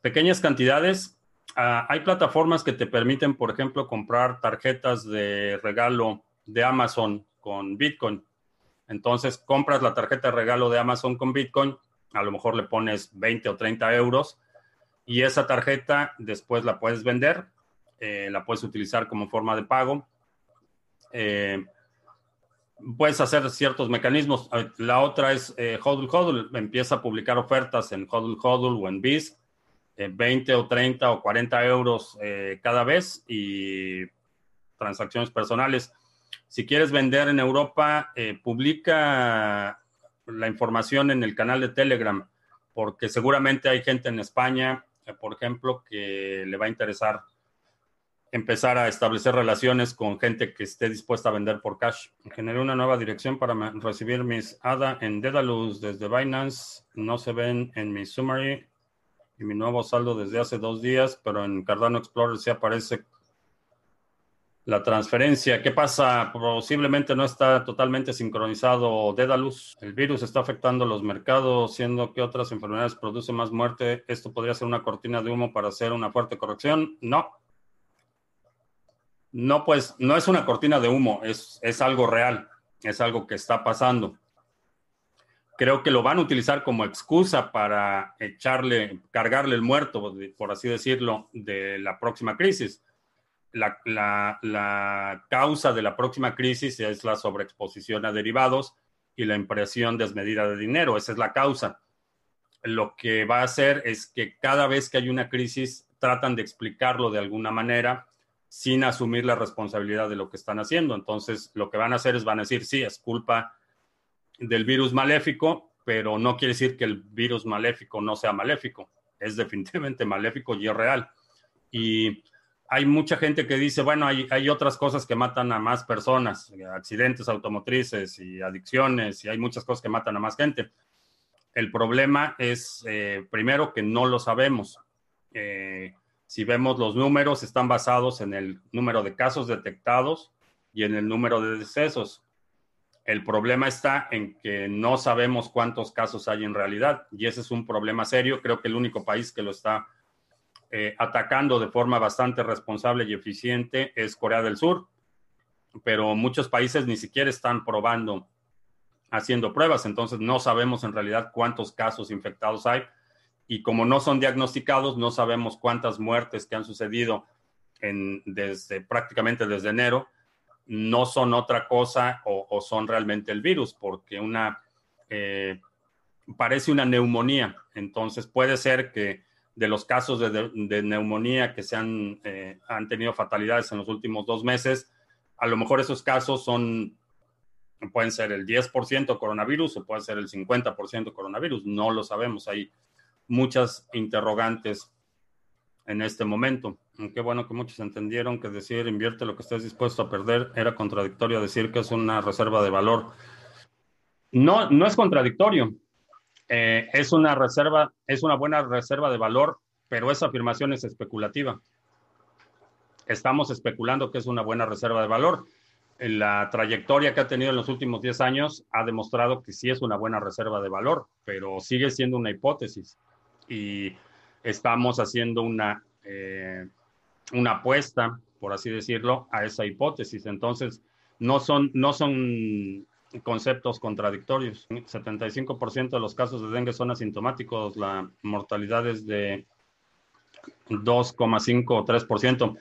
Pequeñas cantidades. Ah, hay plataformas que te permiten, por ejemplo, comprar tarjetas de regalo de Amazon con Bitcoin. Entonces, compras la tarjeta de regalo de Amazon con Bitcoin, a lo mejor le pones 20 o 30 euros y esa tarjeta después la puedes vender, eh, la puedes utilizar como forma de pago. Eh, puedes hacer ciertos mecanismos. Eh, la otra es eh, Hodl Hodl. Empieza a publicar ofertas en Hodl Hodl o en Biz, 20 o 30 o 40 euros eh, cada vez y transacciones personales. Si quieres vender en Europa, publica la información en el canal de Telegram, porque seguramente hay gente en España, por ejemplo, que le va a interesar empezar a establecer relaciones con gente que esté dispuesta a vender por cash. Generé una nueva dirección para recibir mis ADA en Dedalus desde Binance. No se ven en mi summary y mi nuevo saldo desde hace dos días, pero en Cardano Explorer sí aparece la transferencia. ¿Qué pasa? Posiblemente no está totalmente sincronizado Dedalus. El virus está afectando los mercados, siendo que otras enfermedades producen más muerte. ¿Esto podría ser una cortina de humo para hacer una fuerte corrección? No, no, pues no es una cortina de humo, es, es algo real, es algo que está pasando. Creo que lo van a utilizar como excusa para echarle, cargarle el muerto, por así decirlo, de la próxima crisis. La, la, causa de la próxima crisis es la sobreexposición a derivados y la impresión desmedida de dinero. Esa es la causa. Lo que va a hacer es que cada vez que hay una crisis tratan de explicarlo de alguna manera sin asumir la responsabilidad de lo que están haciendo. Entonces, lo que van a hacer es van a decir, sí, es culpa del virus maléfico, pero no quiere decir que el virus maléfico no sea maléfico. Es definitivamente maléfico y es real. Y hay mucha gente que dice, bueno, hay, hay otras cosas que matan a más personas, accidentes automotrices y adicciones, y hay muchas cosas que matan a más gente. El problema es, eh, primero, que no lo sabemos. Eh, si vemos los números, están basados en el número de casos detectados y en el número de decesos. El problema está en que no sabemos cuántos casos hay en realidad y ese es un problema serio. Creo que el único país que lo está eh, atacando de forma bastante responsable y eficiente es Corea del Sur, pero muchos países ni siquiera están probando, haciendo pruebas, entonces no sabemos en realidad cuántos casos infectados hay y como no son diagnosticados, no sabemos cuántas muertes que han sucedido desde prácticamente desde enero no son otra cosa o, son realmente el virus, porque una eh, parece una neumonía. Entonces puede ser que de los casos de, neumonía que se han, eh, han tenido fatalidades en los últimos dos meses, a lo mejor esos casos son pueden ser el 10% coronavirus o puede ser el 50% coronavirus, no lo sabemos. Hay muchas interrogantes en este momento. Qué bueno que muchos entendieron que decir invierte lo que estés dispuesto a perder era contradictorio decir que es una reserva de valor. No, no es contradictorio. Eh, es una reserva, es una buena reserva de valor, pero esa afirmación es especulativa. Estamos especulando que es una buena reserva de valor. La trayectoria que ha tenido en los últimos 10 años ha demostrado que sí es una buena reserva de valor, pero sigue siendo una hipótesis. Y estamos haciendo una, eh, una apuesta, por así decirlo, a esa hipótesis. Entonces, no son, no son conceptos contradictorios. 75% de los casos de dengue son asintomáticos, la mortalidad es de 2,5 o 3%.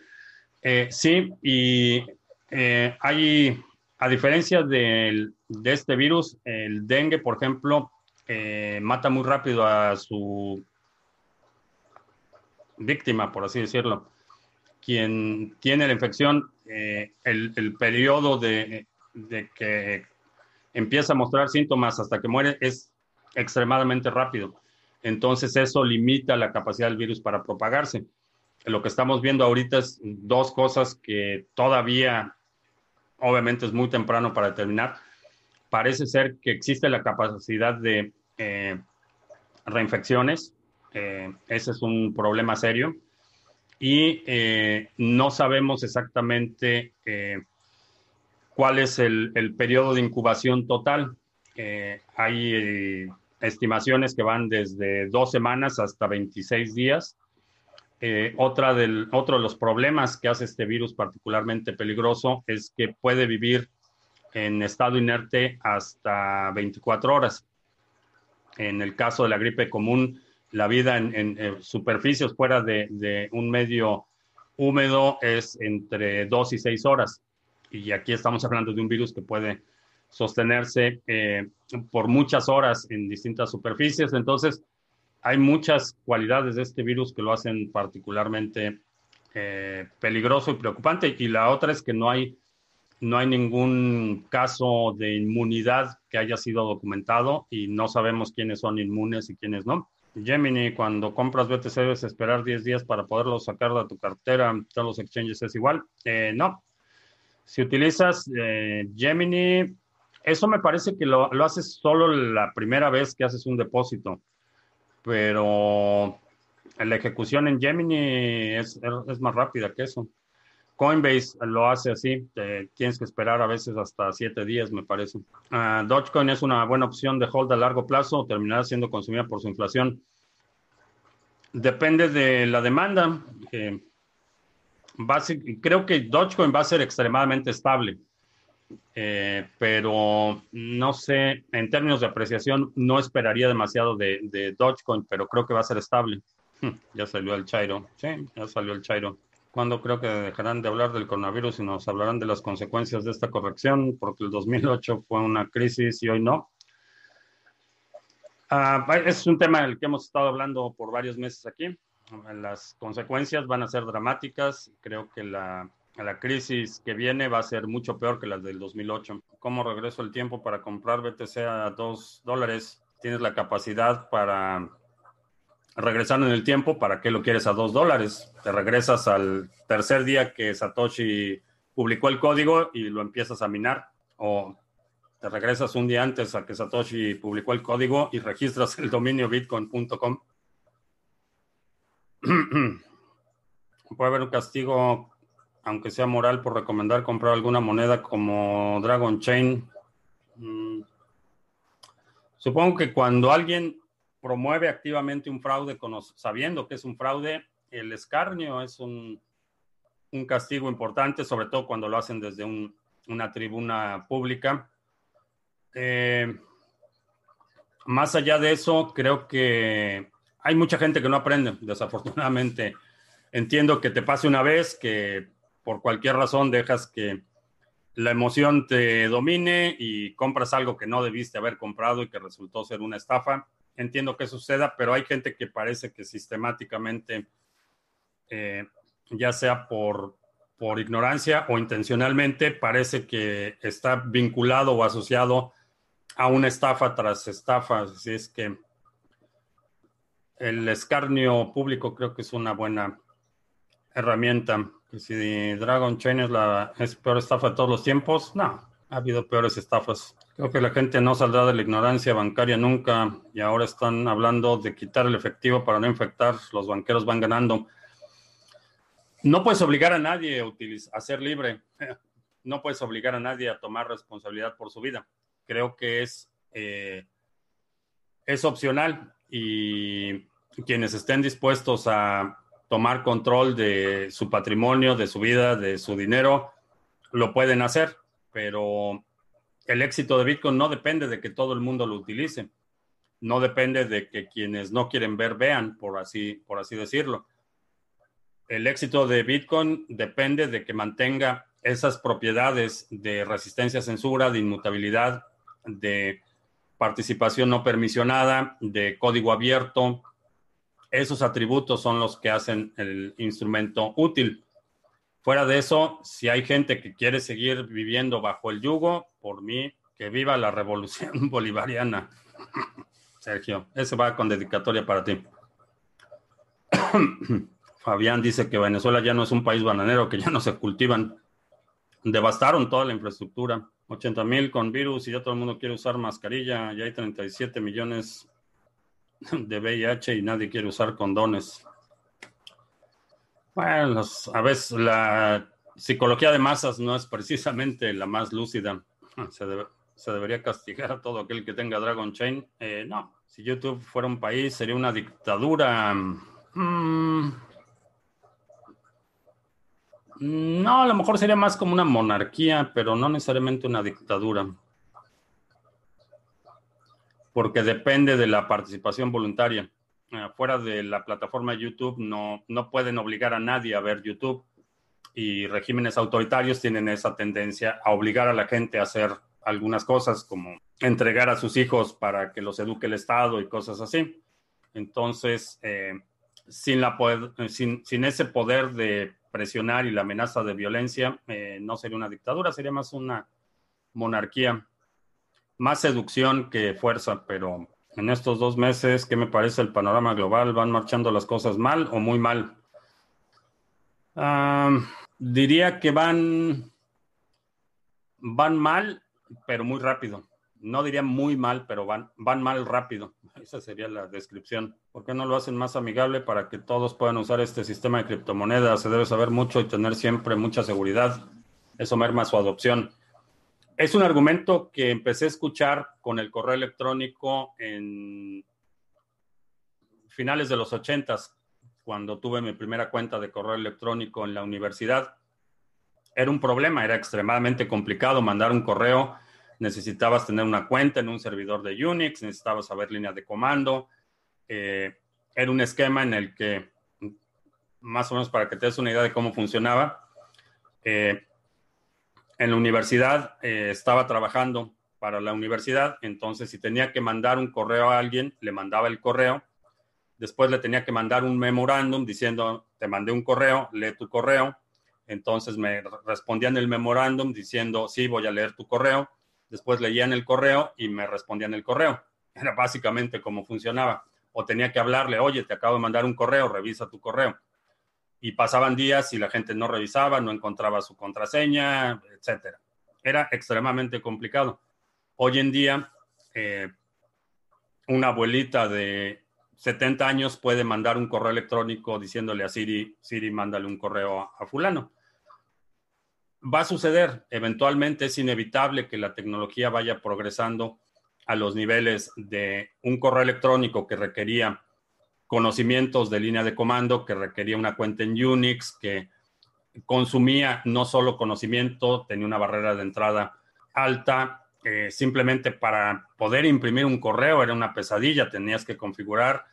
Eh, sí, y eh, hay, a diferencia de este virus, el dengue, por ejemplo, mata muy rápido a su víctima, por así decirlo. Quien tiene la infección, el, el, periodo de, de que empieza a mostrar síntomas hasta que muere es extremadamente rápido. Entonces eso limita la capacidad del virus para propagarse. Lo que estamos viendo ahorita es dos cosas que todavía, obviamente es muy temprano para determinar. Parece ser que existe la capacidad de eh, reinfecciones. Eh, ese es un problema serio. Y eh, no sabemos exactamente cuál es el, periodo de incubación total. Eh, hay eh, estimaciones que van desde dos semanas hasta 26 días. Eh, otra del, otro de los problemas que hace este virus particularmente peligroso es que puede vivir en estado inerte hasta 24 horas. En el caso de la gripe común, la vida en, superficies fuera de, un medio húmedo es entre 2 y 6 horas y aquí estamos hablando de un virus que puede sostenerse eh, por muchas horas en distintas superficies. Entonces, hay muchas cualidades de este virus que lo hacen particularmente eh, peligroso y preocupante. Y la otra es que no hay, no hay ningún caso de inmunidad que haya sido documentado y no sabemos quiénes son inmunes y quiénes no. Gemini, cuando compras BTC debes esperar 10 días para poderlo sacar de tu cartera. Todos los exchanges es igual. Eh, no, si utilizas eh, Gemini, eso me parece que lo, haces solo la primera vez que haces un depósito, pero la ejecución en Gemini es, más rápida que eso. Coinbase lo hace así, tienes que esperar a veces hasta siete días, me parece. Uh, Dogecoin es una buena opción de hold a largo plazo terminará siendo consumida por su inflación. Depende de la demanda creo que Dogecoin va a ser extremadamente estable, eh, pero no sé, en términos de apreciación, no esperaría demasiado de, Dogecoin, pero creo que va a ser estable. <laughs> Ya salió el Chairo, sí, ya salió el Chairo. ¿Cuándo creo que dejarán de hablar del coronavirus y nos hablarán de las consecuencias de esta corrección? Porque el 2008 fue una crisis y hoy no. Ah, es un tema del que hemos estado hablando por varios meses aquí. Las consecuencias van a ser dramáticas. Creo que la, la crisis que viene va a ser mucho peor que la del 2008. ¿Cómo regreso el tiempo para comprar BTC a 2 dólares? Tienes la capacidad para regresar en el tiempo. ¿Para qué lo quieres a 2 dólares? Te regresas al tercer día que Satoshi publicó el código y lo empiezas a minar. O te regresas un día antes a que Satoshi publicó el código y registras el dominio bitcoin.com. <clears throat> puede haber un castigo, aunque sea moral, por recomendar comprar alguna moneda como Dragon Chain. Mm. Supongo que cuando alguien promueve activamente un fraude sabiendo que es un fraude, el escarnio es un, castigo importante, sobre todo cuando lo hacen desde una tribuna pública. Eh, más allá de eso, creo que hay mucha gente que no aprende, desafortunadamente. Entiendo que te pase una vez, que por cualquier razón dejas que la emoción te domine y compras algo que no debiste haber comprado y que resultó ser una estafa. Entiendo que suceda, pero hay gente que parece que sistemáticamente, eh, ya sea por, por ignorancia o intencionalmente, parece que está vinculado o asociado a una estafa tras estafa. Así es que el escarnio público creo que es una buena herramienta. si Dragon Chain es la peor estafa de todos los tiempos, no, ha habido peores estafas. Creo que la gente no saldrá de la ignorancia bancaria nunca y ahora están hablando de quitar el efectivo para no infectar. Los banqueros van ganando. No puedes obligar a nadie a, ser libre. <laughs> No puedes obligar a nadie a tomar responsabilidad por su vida. Creo que es, eh, es opcional y quienes estén dispuestos a tomar control de su patrimonio, de su vida, de su dinero, lo pueden hacer, pero el éxito de Bitcoin no depende de que todo el mundo lo utilice, no depende de que quienes no quieren ver vean, por así, por así decirlo. El éxito de Bitcoin depende de que mantenga esas propiedades de resistencia a censura, de inmutabilidad, de participación no permisionada, de código abierto, esos atributos son los que hacen el instrumento útil. Fuera de eso, si hay gente que quiere seguir viviendo bajo el yugo, por mí, que viva la revolución <laughs> bolivariana. <laughs> Sergio, ese va con dedicatoria para ti. <clears throat> Fabián dice que Venezuela ya no es un país bananero, que ya no se cultivan. Devastaron toda la infraestructura. 80 mil con virus y ya todo el mundo quiere usar mascarilla. Ya hay 37 millones de VIH y nadie quiere usar condones. Bueno, a veces la psicología de masas no es precisamente la más lúcida. <laughs> Se, debería castigar a todo aquel que tenga Dragon Chain. Eh, no, si YouTube fuera un país sería una dictadura. Mm, no, a lo mejor sería más como una monarquía, pero no necesariamente una dictadura porque depende de la participación voluntaria. Eh, fuera de la plataforma YouTube no, no pueden obligar a nadie a ver YouTube y regímenes autoritarios tienen esa tendencia a obligar a la gente a hacer algunas cosas como entregar a sus hijos para que los eduque el Estado y cosas así. Entonces, eh, sin, la sin, sin, ese poder de presionar y la amenaza de violencia, eh, no sería una dictadura, sería más una monarquía más seducción que fuerza, pero en estos dos meses, ¿qué me parece el panorama global? ¿Van marchando las cosas mal o muy mal? diría que van, van mal, pero muy rápido. No diría muy mal, pero van, van mal rápido. <laughs> Esa sería la descripción. ¿Por qué no lo hacen más amigable para que todos puedan usar este sistema de criptomonedas? Se debe saber mucho y tener siempre mucha seguridad. Eso merma su adopción. Es un argumento que empecé a escuchar con el correo electrónico en finales de los ochentas, cuando tuve mi primera cuenta de correo electrónico en la universidad. Era un problema, era extremadamente complicado mandar un correo. Necesitabas tener una cuenta en un servidor de Unix, necesitabas saber líneas de comando. Eh, era un esquema en el que, más o menos para que te des una idea de cómo funcionaba, eh, en la universidad eh, estaba trabajando para la universidad, entonces si tenía que mandar un correo a alguien, le mandaba el correo, después le tenía que mandar un memorándum diciendo, te mandé un correo, lee tu correo, entonces me respondían el memorándum diciendo, sí, voy a leer tu correo, después leían el correo y me respondían el correo. Era básicamente cómo funcionaba. O tenía que hablarle, oye, te acabo de mandar un correo, revisa tu correo y pasaban días y la gente no revisaba, no encontraba su contraseña, etcétera. Era extremadamente complicado. Hoy en día, eh, una abuelita de 70 años puede mandar un correo electrónico diciéndole a Siri, Siri, mándale un correo a fulano. Va a suceder, eventualmente es inevitable que la tecnología vaya progresando a los niveles de un correo electrónico que requería conocimientos de línea de comando, que requería una cuenta en Unix, que consumía no solo conocimiento, tenía una barrera de entrada alta. Eh, simplemente para poder imprimir un correo era una pesadilla, tenías que configurar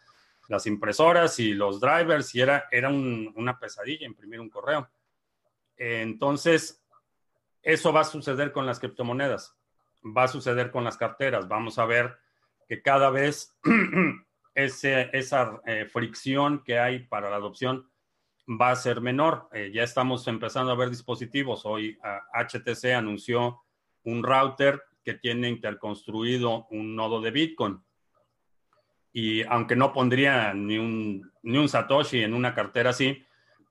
las impresoras y los drivers y era, era una pesadilla imprimir un correo. entonces, eso va a suceder con las criptomonedas, va a suceder con las carteras. Vamos a ver que cada vez <clears throat> esa eh, fricción que hay para la adopción va a ser menor. Eh, ya estamos empezando a ver dispositivos. Hoy HTC anunció un router que tiene interconstruido un nodo de Bitcoin. Y aunque no pondría ni un, ni un Satoshi en una cartera así,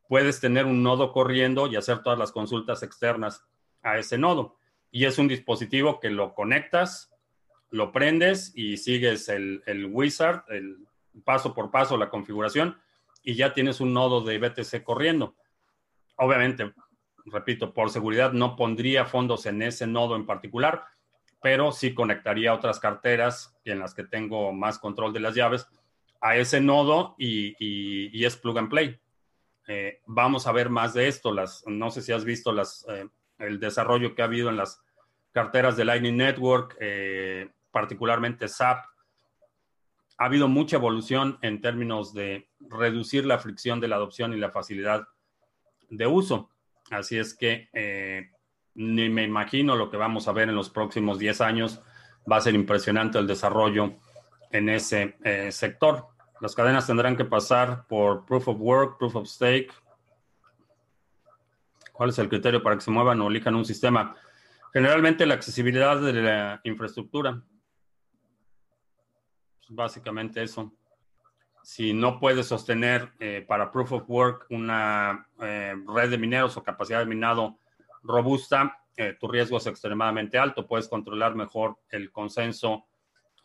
puedes tener un nodo corriendo y hacer todas las consultas externas a ese nodo. y es un dispositivo que lo conectas, lo prendes y sigues el, el wizard, el paso por paso, la configuración, y ya tienes un nodo de BTC corriendo. Obviamente, repito, por seguridad no pondría fondos en ese nodo en particular, pero sí conectaría otras carteras en las que tengo más control de las llaves a ese nodo y, es plug and play. Eh, vamos a ver más de esto. Las, no sé si has visto las, eh, el desarrollo que ha habido en las carteras de Lightning Network, eh, particularmente SAP. Ha habido mucha evolución en términos de reducir la fricción de la adopción y la facilidad de uso. Así es que ni me imagino lo que vamos a ver en los próximos 10 años. Va a ser impresionante el desarrollo en ese sector. Las cadenas tendrán que pasar por Proof of Work, Proof of Stake. ¿Cuál es el criterio para que se muevan o elijan un sistema? Generalmente la accesibilidad de la infraestructura. Básicamente eso. Si no puedes sostener eh, para Proof of Work una eh, red de mineros o capacidad de minado robusta, eh, tu riesgo es extremadamente alto. Puedes controlar mejor el consenso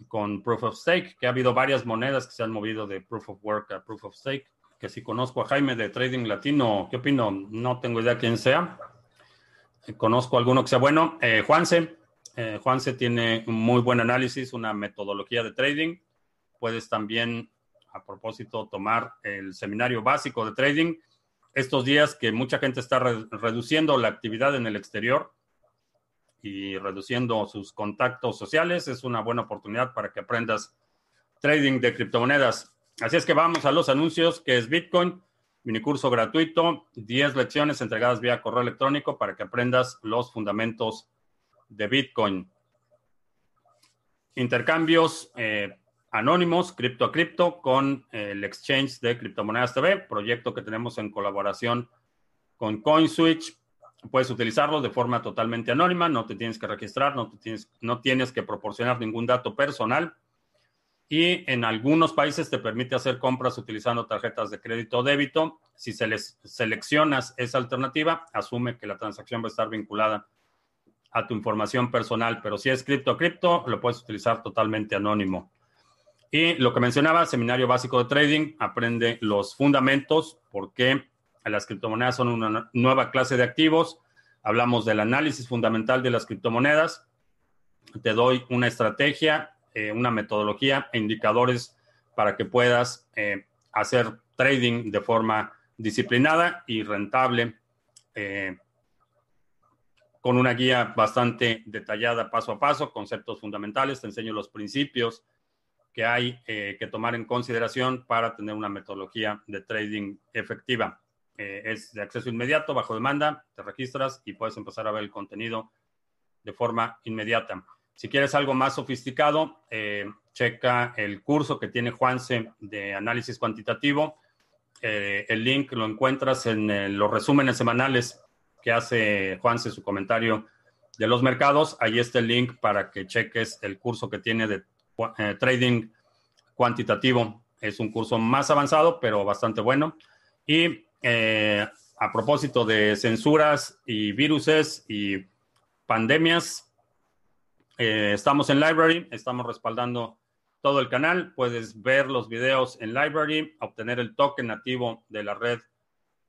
con Proof of Stake, que ha habido varias monedas que se han movido de Proof of Work a Proof of Stake, que si conozco a Jaime de Trading Latino, ¿qué opino? No tengo idea quién sea. Conozco alguno que sea bueno. Juanse, Juanse tiene un muy buen análisis, una metodología de trading. Puedes también, a propósito, tomar el seminario básico de trading. Estos días que mucha gente está reduciendo la actividad en el exterior, y reduciendo sus contactos sociales, es una buena oportunidad para que aprendas trading de criptomonedas. Así es que vamos a los anuncios, que es Bitcoin, minicurso gratuito, 10 lecciones entregadas vía correo electrónico para que aprendas los fundamentos de Bitcoin. Intercambios eh, anónimos, cripto a cripto, con el exchange de criptomonedas TV, proyecto que tenemos en colaboración con CoinSwitch puedes utilizarlo de forma totalmente anónima, no te tienes que registrar, no, tienes, no tienes que proporcionar ningún dato personal. Y en algunos países te permite hacer compras utilizando tarjetas de crédito o débito. Si se les seleccionas esa alternativa, asume que la transacción va a estar vinculada a tu información personal, pero si es cripto a cripto, lo puedes utilizar totalmente anónimo. Y lo que mencionaba, seminario básico de trading, aprende los fundamentos, por qué las criptomonedas son una nueva clase de activos. Hablamos del análisis fundamental de las criptomonedas. Te doy una estrategia, eh, una metodología e indicadores para que puedas eh, hacer trading de forma disciplinada y rentable eh, con una guía bastante detallada paso a paso, conceptos fundamentales, te enseño los principios que hay que tomar en consideración para tener una metodología de trading efectiva. Eh, es de acceso inmediato, bajo demanda, te registras y puedes empezar a ver el contenido de forma inmediata. Si quieres algo más sofisticado, eh, checa el curso que tiene Juanse de análisis cuantitativo. Eh, el link lo encuentras en los resúmenes semanales que hace Juanse su comentario de los mercados. Ahí está el link para que cheques el curso que tiene de trading cuantitativo. Es un curso más avanzado, pero bastante bueno. Y eh, a propósito de censuras y viruses y pandemias, eh, estamos en Library, estamos respaldando todo el canal. Puedes ver los videos en Library, obtener el token nativo de la red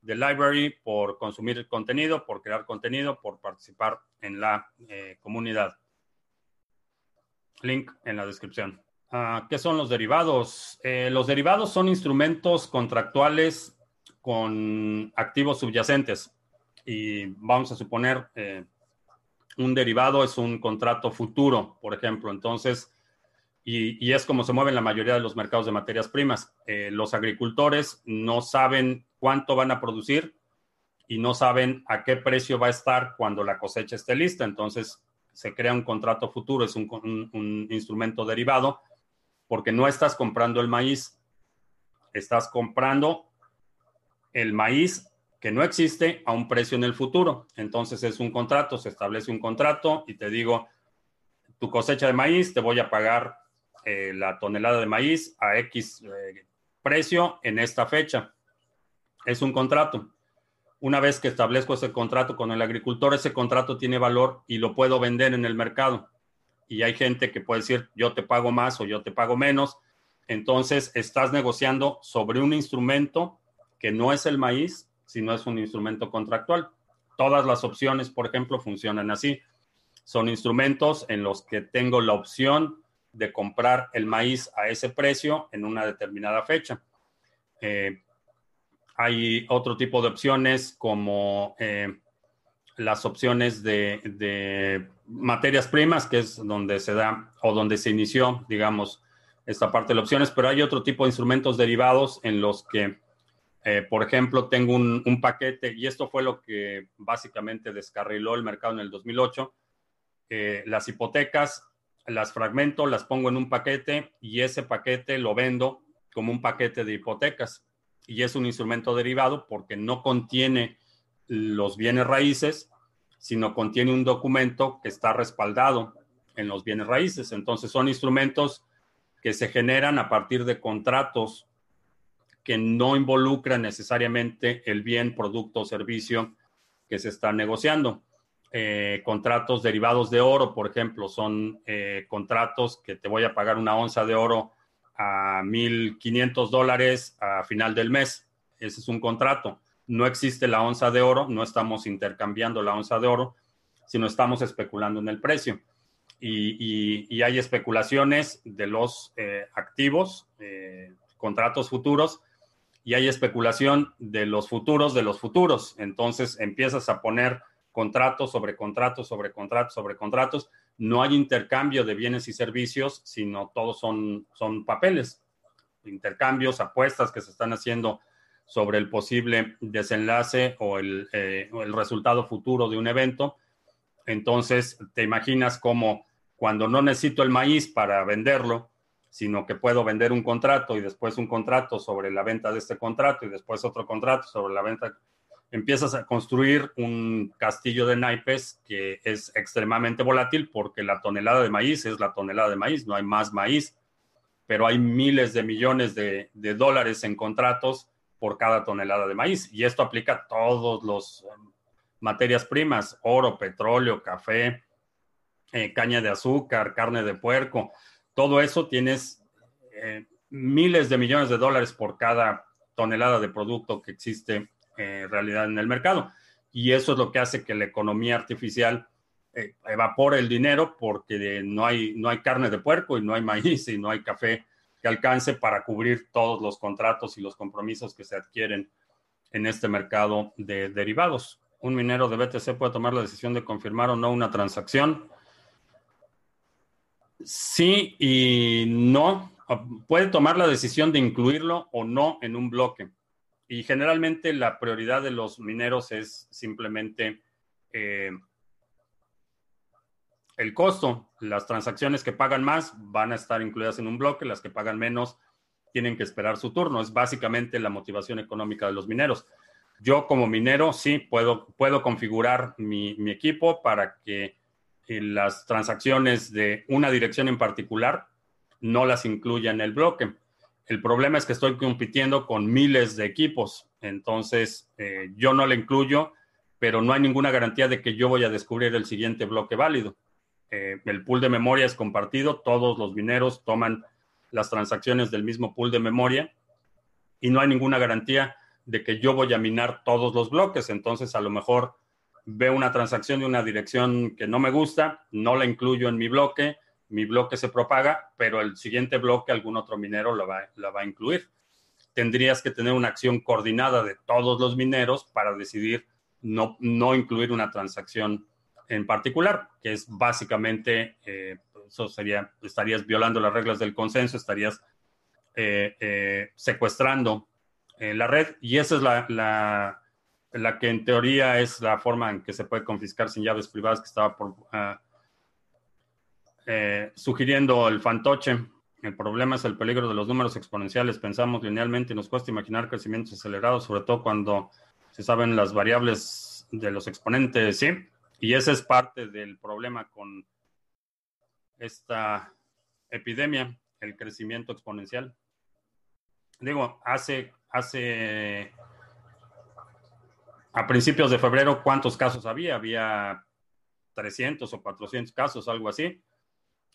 de Library por consumir contenido, por crear contenido, por participar en la eh, comunidad. Link en la descripción. Ah, ¿Qué son los derivados? los derivados son instrumentos contractuales con activos subyacentes. Y vamos a suponer eh, un derivado es un contrato futuro, por ejemplo. Entonces, y, es como se mueven la mayoría de los mercados de materias primas. Eh, los agricultores no saben cuánto van a producir y no saben a qué precio va a estar cuando la cosecha esté lista. Entonces, se crea un contrato futuro, es un, instrumento derivado, porque no estás comprando el maíz, estás comprando el maíz que no existe a un precio en el futuro. Entonces es un contrato, se establece un contrato y te digo, tu cosecha de maíz, te voy a pagar eh, la tonelada de maíz a X eh, precio en esta fecha. Es un contrato. Una vez que establezco ese contrato con el agricultor, ese contrato tiene valor y lo puedo vender en el mercado. Y hay gente que puede decir, yo te pago más o yo te pago menos. Entonces, estás negociando sobre un instrumento que no es el maíz, sino es un instrumento contractual. Todas las opciones, por ejemplo, funcionan así. Son instrumentos en los que tengo la opción de comprar el maíz a ese precio en una determinada fecha. Eh, hay otro tipo de opciones como eh, las opciones de, materias primas, que es donde se da o donde se inició, digamos, esta parte de las opciones, pero hay otro tipo de instrumentos derivados en los que, eh, por ejemplo, tengo un, paquete, y esto fue lo que básicamente descarriló el mercado en el 2008, eh, las hipotecas las fragmento, las pongo en un paquete y ese paquete lo vendo como un paquete de hipotecas y es un instrumento derivado porque no contiene los bienes raíces, sino contiene un documento que está respaldado en los bienes raíces. Entonces son instrumentos que se generan a partir de contratos que no involucran necesariamente el bien, producto o servicio que se está negociando. Eh, contratos derivados de oro, por ejemplo, son eh, contratos que te voy a pagar una onza de oro a 1.500 dólares a final del mes. Ese es un contrato. No existe la onza de oro, no estamos intercambiando la onza de oro, sino estamos especulando en el precio. Y, hay especulaciones de los eh, activos, eh, contratos futuros, y hay especulación de los futuros de los futuros. Entonces empiezas a poner contratos sobre contratos sobre contratos sobre contratos no hay intercambio de bienes y servicios, sino todos son, son papeles, intercambios, apuestas que se están haciendo sobre el posible desenlace o el, eh, el resultado futuro de un evento. Entonces, te imaginas como cuando no necesito el maíz para venderlo, sino que puedo vender un contrato y después un contrato sobre la venta de este contrato y después otro contrato sobre la venta empiezas a construir un castillo de naipes que es extremadamente volátil porque la tonelada de maíz es la tonelada de maíz, no hay más maíz, pero hay miles de millones de, dólares en contratos por cada tonelada de maíz. Y esto aplica a todos los um, materias primas, oro, petróleo, café, eh, caña de azúcar, carne de puerco. Todo eso tienes eh, miles de millones de dólares por cada tonelada de producto que existe eh, realidad en el mercado. Y eso es lo que hace que la economía artificial eh, evapore el dinero porque no hay, no hay carne de puerco y no hay maíz y no hay café que alcance para cubrir todos los contratos y los compromisos que se adquieren en este mercado de derivados. Un minero de BTC puede tomar la decisión de confirmar o no una transacción. Sí y no. Puede tomar la decisión de incluirlo o no en un bloque. Y generalmente la prioridad de los mineros es simplemente eh, el costo. Las transacciones que pagan más van a estar incluidas en un bloque, las que pagan menos tienen que esperar su turno. Es básicamente la motivación económica de los mineros. Yo como minero sí puedo, puedo configurar mi, mi equipo para que eh, las transacciones de una dirección en particular no las incluya en el bloque. El problema es que estoy compitiendo con miles de equipos, entonces eh, yo no le incluyo, pero no hay ninguna garantía de que yo voy a descubrir el siguiente bloque válido. Eh, el pool de memoria es compartido, todos los mineros toman las transacciones del mismo pool de memoria y no hay ninguna garantía de que yo voy a minar todos los bloques. Entonces, a lo mejor veo una transacción de una dirección que no me gusta, no la incluyo en mi bloque, mi bloque se propaga, pero el siguiente bloque algún otro minero lo va, va a incluir. Tendrías que tener una acción coordinada de todos los mineros para decidir no, no incluir una transacción en particular, que es básicamente, eh, eso sería, estarías violando las reglas del consenso, estarías eh, eh, secuestrando la red y esa es la, la, la, que en teoría es la forma en que se puede confiscar sin llaves privadas que estaba por, uh, eh, sugiriendo el fantoche. El problema es el peligro de los números exponenciales. Pensamos linealmente y nos cuesta imaginar crecimientos acelerados, sobre todo cuando se saben las variables de los exponentes, ¿sí? Y ese es parte del problema con esta epidemia, el crecimiento exponencial. Digo, hace, hace a principios de febrero, ¿cuántos casos había? Había 300 o 400 casos, algo así.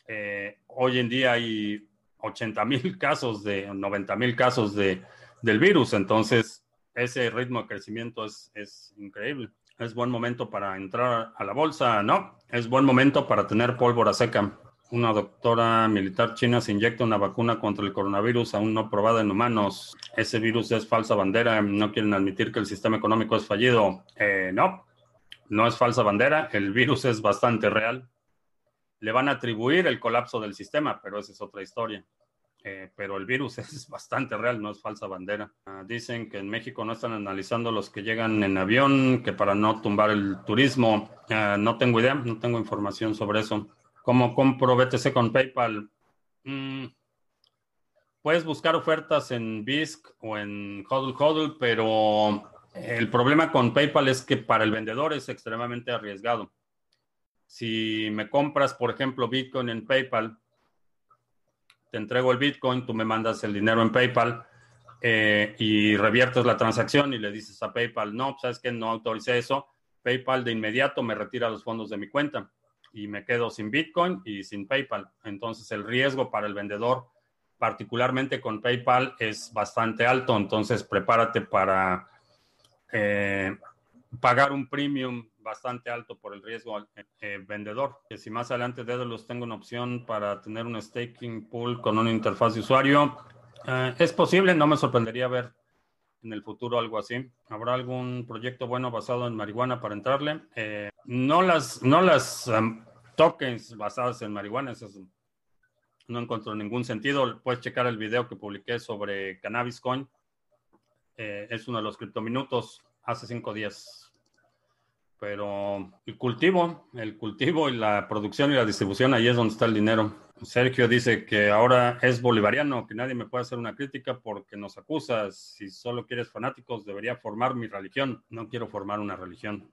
Eh, hoy en día hay 80 mil <laughs> casos, de 90 mil casos de, del virus, entonces ese ritmo de crecimiento es, es increíble. Es buen momento para entrar a la bolsa, ¿no? Es buen momento para tener pólvora seca. Una doctora militar china se inyecta una vacuna contra el coronavirus aún no probada en humanos. Ese virus es falsa bandera. No quieren admitir que el sistema económico es fallido. Eh, no, no es falsa bandera. El virus es bastante real. Le van a atribuir el colapso del sistema, pero esa es otra historia. Eh, pero el virus <laughs> es bastante real, no es falsa bandera. Ah, dicen que en México no están analizando los que llegan en avión, que para no tumbar el turismo. Ah, no tengo idea, no tengo información sobre eso. ¿Cómo compro BTC con PayPal? Mm, puedes buscar ofertas en BISC o en HODL HODL, pero el problema con PayPal es que para el vendedor es extremadamente arriesgado. Si me compras, por ejemplo, Bitcoin en PayPal, te entrego el Bitcoin, tú me mandas el dinero en PayPal eh, y reviertes la transacción y le dices a PayPal, no, sabes que no autoricé eso. PayPal de inmediato me retira los fondos de mi cuenta y me quedo sin Bitcoin y sin PayPal. Entonces el riesgo para el vendedor, particularmente con PayPal, es bastante alto. Entonces prepárate para eh, pagar un premium bastante alto por el riesgo eh, vendedor. Que si más adelante de los tengo una opción para tener un staking pool con una interfaz de usuario, eh, es posible, no me sorprendería ver en el futuro algo así. ¿Habrá algún proyecto bueno basado en marihuana para entrarle? Eh, no las, no las um, tokens basadas en marihuana, eso no encuentro ningún sentido. Puedes checar el video que publiqué sobre Cannabis Coin. Eh, es uno de los criptominutos hace cinco días. Pero el cultivo, el cultivo y la producción y la distribución, ahí es donde está el dinero. Sergio dice que ahora es bolivariano, que nadie me puede hacer una crítica porque nos acusas. Si solo quieres fanáticos, debería formar mi religión. No quiero formar una religión.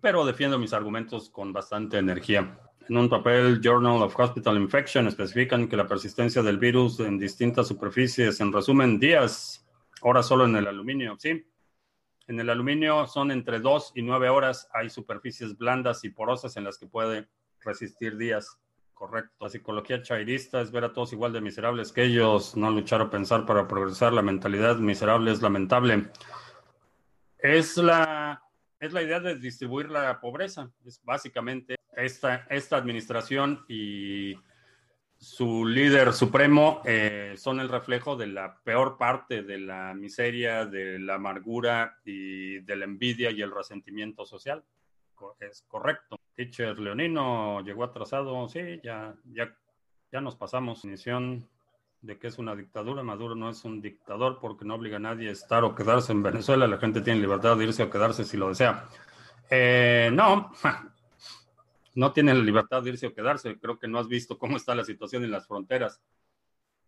Pero defiendo mis argumentos con bastante energía. En un papel, Journal of Hospital Infection especifican que la persistencia del virus en distintas superficies, en resumen, días, ahora solo en el aluminio. Sí, en el aluminio son entre 2 y 9 horas. Hay superficies blandas y porosas en las que puede resistir días. Correcto. La psicología chairista es ver a todos igual de miserables que ellos, no luchar o pensar para progresar. La mentalidad miserable es lamentable. Es la, es la idea de distribuir la pobreza. Es básicamente esta, esta administración y su líder supremo eh, son el reflejo de la peor parte de la miseria, de la amargura y de la envidia y el resentimiento social. Es correcto. Teacher Leonino llegó atrasado, sí, ya, ya, ya nos pasamos. Definición de que es una dictadura. Maduro no es un dictador porque no obliga a nadie a estar o quedarse en Venezuela. La gente tiene libertad de irse o quedarse si lo desea. Eh, no, no tiene la libertad de irse o quedarse. Creo que no has visto cómo está la situación en las fronteras.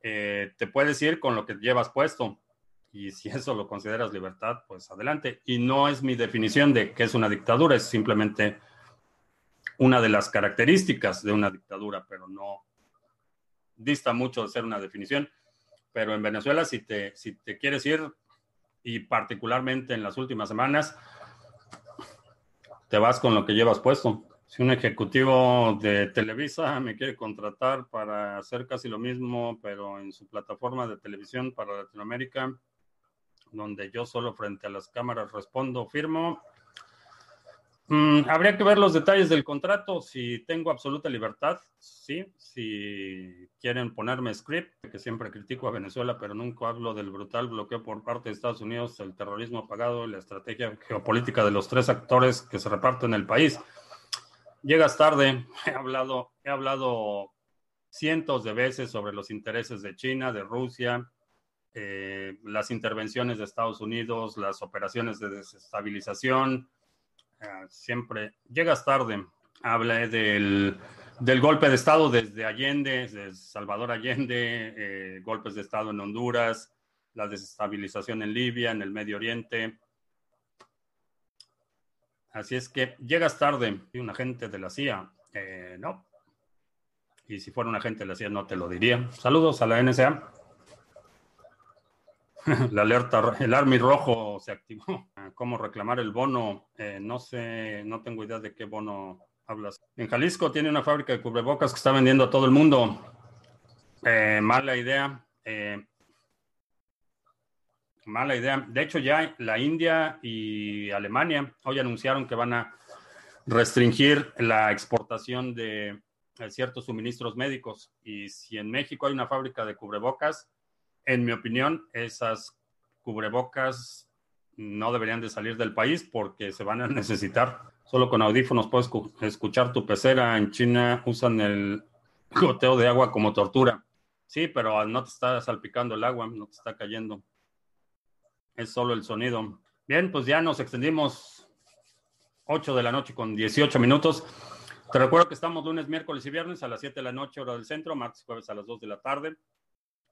Eh, te puedes ir con lo que llevas puesto. Y si eso lo consideras libertad, pues adelante. Y no es mi definición de que es una dictadura, es simplemente una de las características de una dictadura, pero no dista mucho de ser una definición. Pero en Venezuela, si te, si te quieres ir, y particularmente en las últimas semanas, te vas con lo que llevas puesto. Si un ejecutivo de Televisa me quiere contratar para hacer casi lo mismo, pero en su plataforma de televisión para Latinoamérica, donde yo solo frente a las cámaras respondo, firmo, Mm, habría que ver los detalles del contrato. Si tengo absoluta libertad, sí. Si quieren ponerme script, que siempre critico a Venezuela, pero nunca hablo del brutal bloqueo por parte de Estados Unidos, el terrorismo pagado y la estrategia geopolítica de los tres actores que se reparten el país. Llegas tarde. <laughs> He hablado, he hablado cientos de veces sobre los intereses de China, de Rusia, eh, las intervenciones de Estados Unidos, las operaciones de desestabilización Ah, siempre llegas tarde. Habla del, golpe de Estado desde Allende, desde Salvador Allende, eh, golpes de Estado en Honduras, la desestabilización en Libia, en el Medio Oriente. Así es que llegas tarde. Y un agente de la CIA, eh, no. Y si fuera un agente de la CIA, no te lo diría. Saludos a la NSA. <laughs> La alerta, el Army rojo se activó. <laughs> ¿Cómo reclamar el bono? Eh, no sé, no tengo idea de qué bono hablas. En Jalisco tiene una fábrica de cubrebocas que está vendiendo a todo el mundo. Eh, mala idea. Eh, mala idea. De hecho, ya la India y Alemania hoy anunciaron que van a restringir la exportación de ciertos suministros médicos. Y si en México hay una fábrica de cubrebocas, en mi opinión, esas cubrebocas no deberían de salir del país porque se van a necesitar. Solo con audífonos puedes escuchar tu pecera. En China usan el goteo de agua como tortura. Sí, pero no te está salpicando el agua, no te está cayendo. Es solo el sonido. Bien, pues ya nos extendimos 8 de la noche con 18 minutos. Te recuerdo que estamos lunes, miércoles y viernes a las 7 de la noche, hora del centro, martes y jueves a las 2 de la tarde.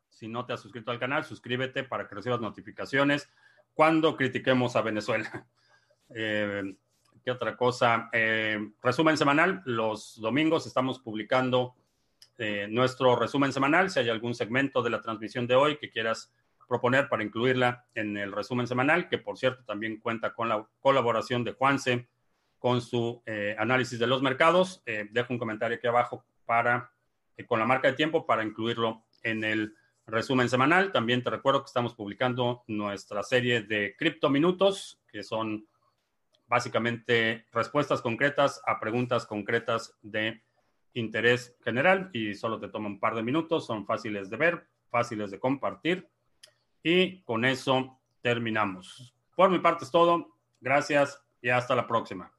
Si no te has suscrito al canal, suscríbete para que recibas notificaciones cuando critiquemos a Venezuela. <laughs> Eh, ¿Qué otra cosa? Eh, resumen semanal. Los domingos estamos publicando eh, nuestro resumen semanal. Si hay algún segmento de la transmisión de hoy que quieras proponer para incluirla en el resumen semanal, que por cierto también cuenta con la colaboración de Juanse con su análisis de los mercados. dejo un comentario aquí abajo para, con la marca de tiempo para incluirlo en el resumen semanal. También te recuerdo que estamos publicando nuestra serie de criptominutos, que son básicamente respuestas concretas a preguntas concretas de interés general y solo te toma un par de minutos, son fáciles de ver, fáciles de compartir y con eso terminamos. Por mi parte es todo, gracias y hasta la próxima.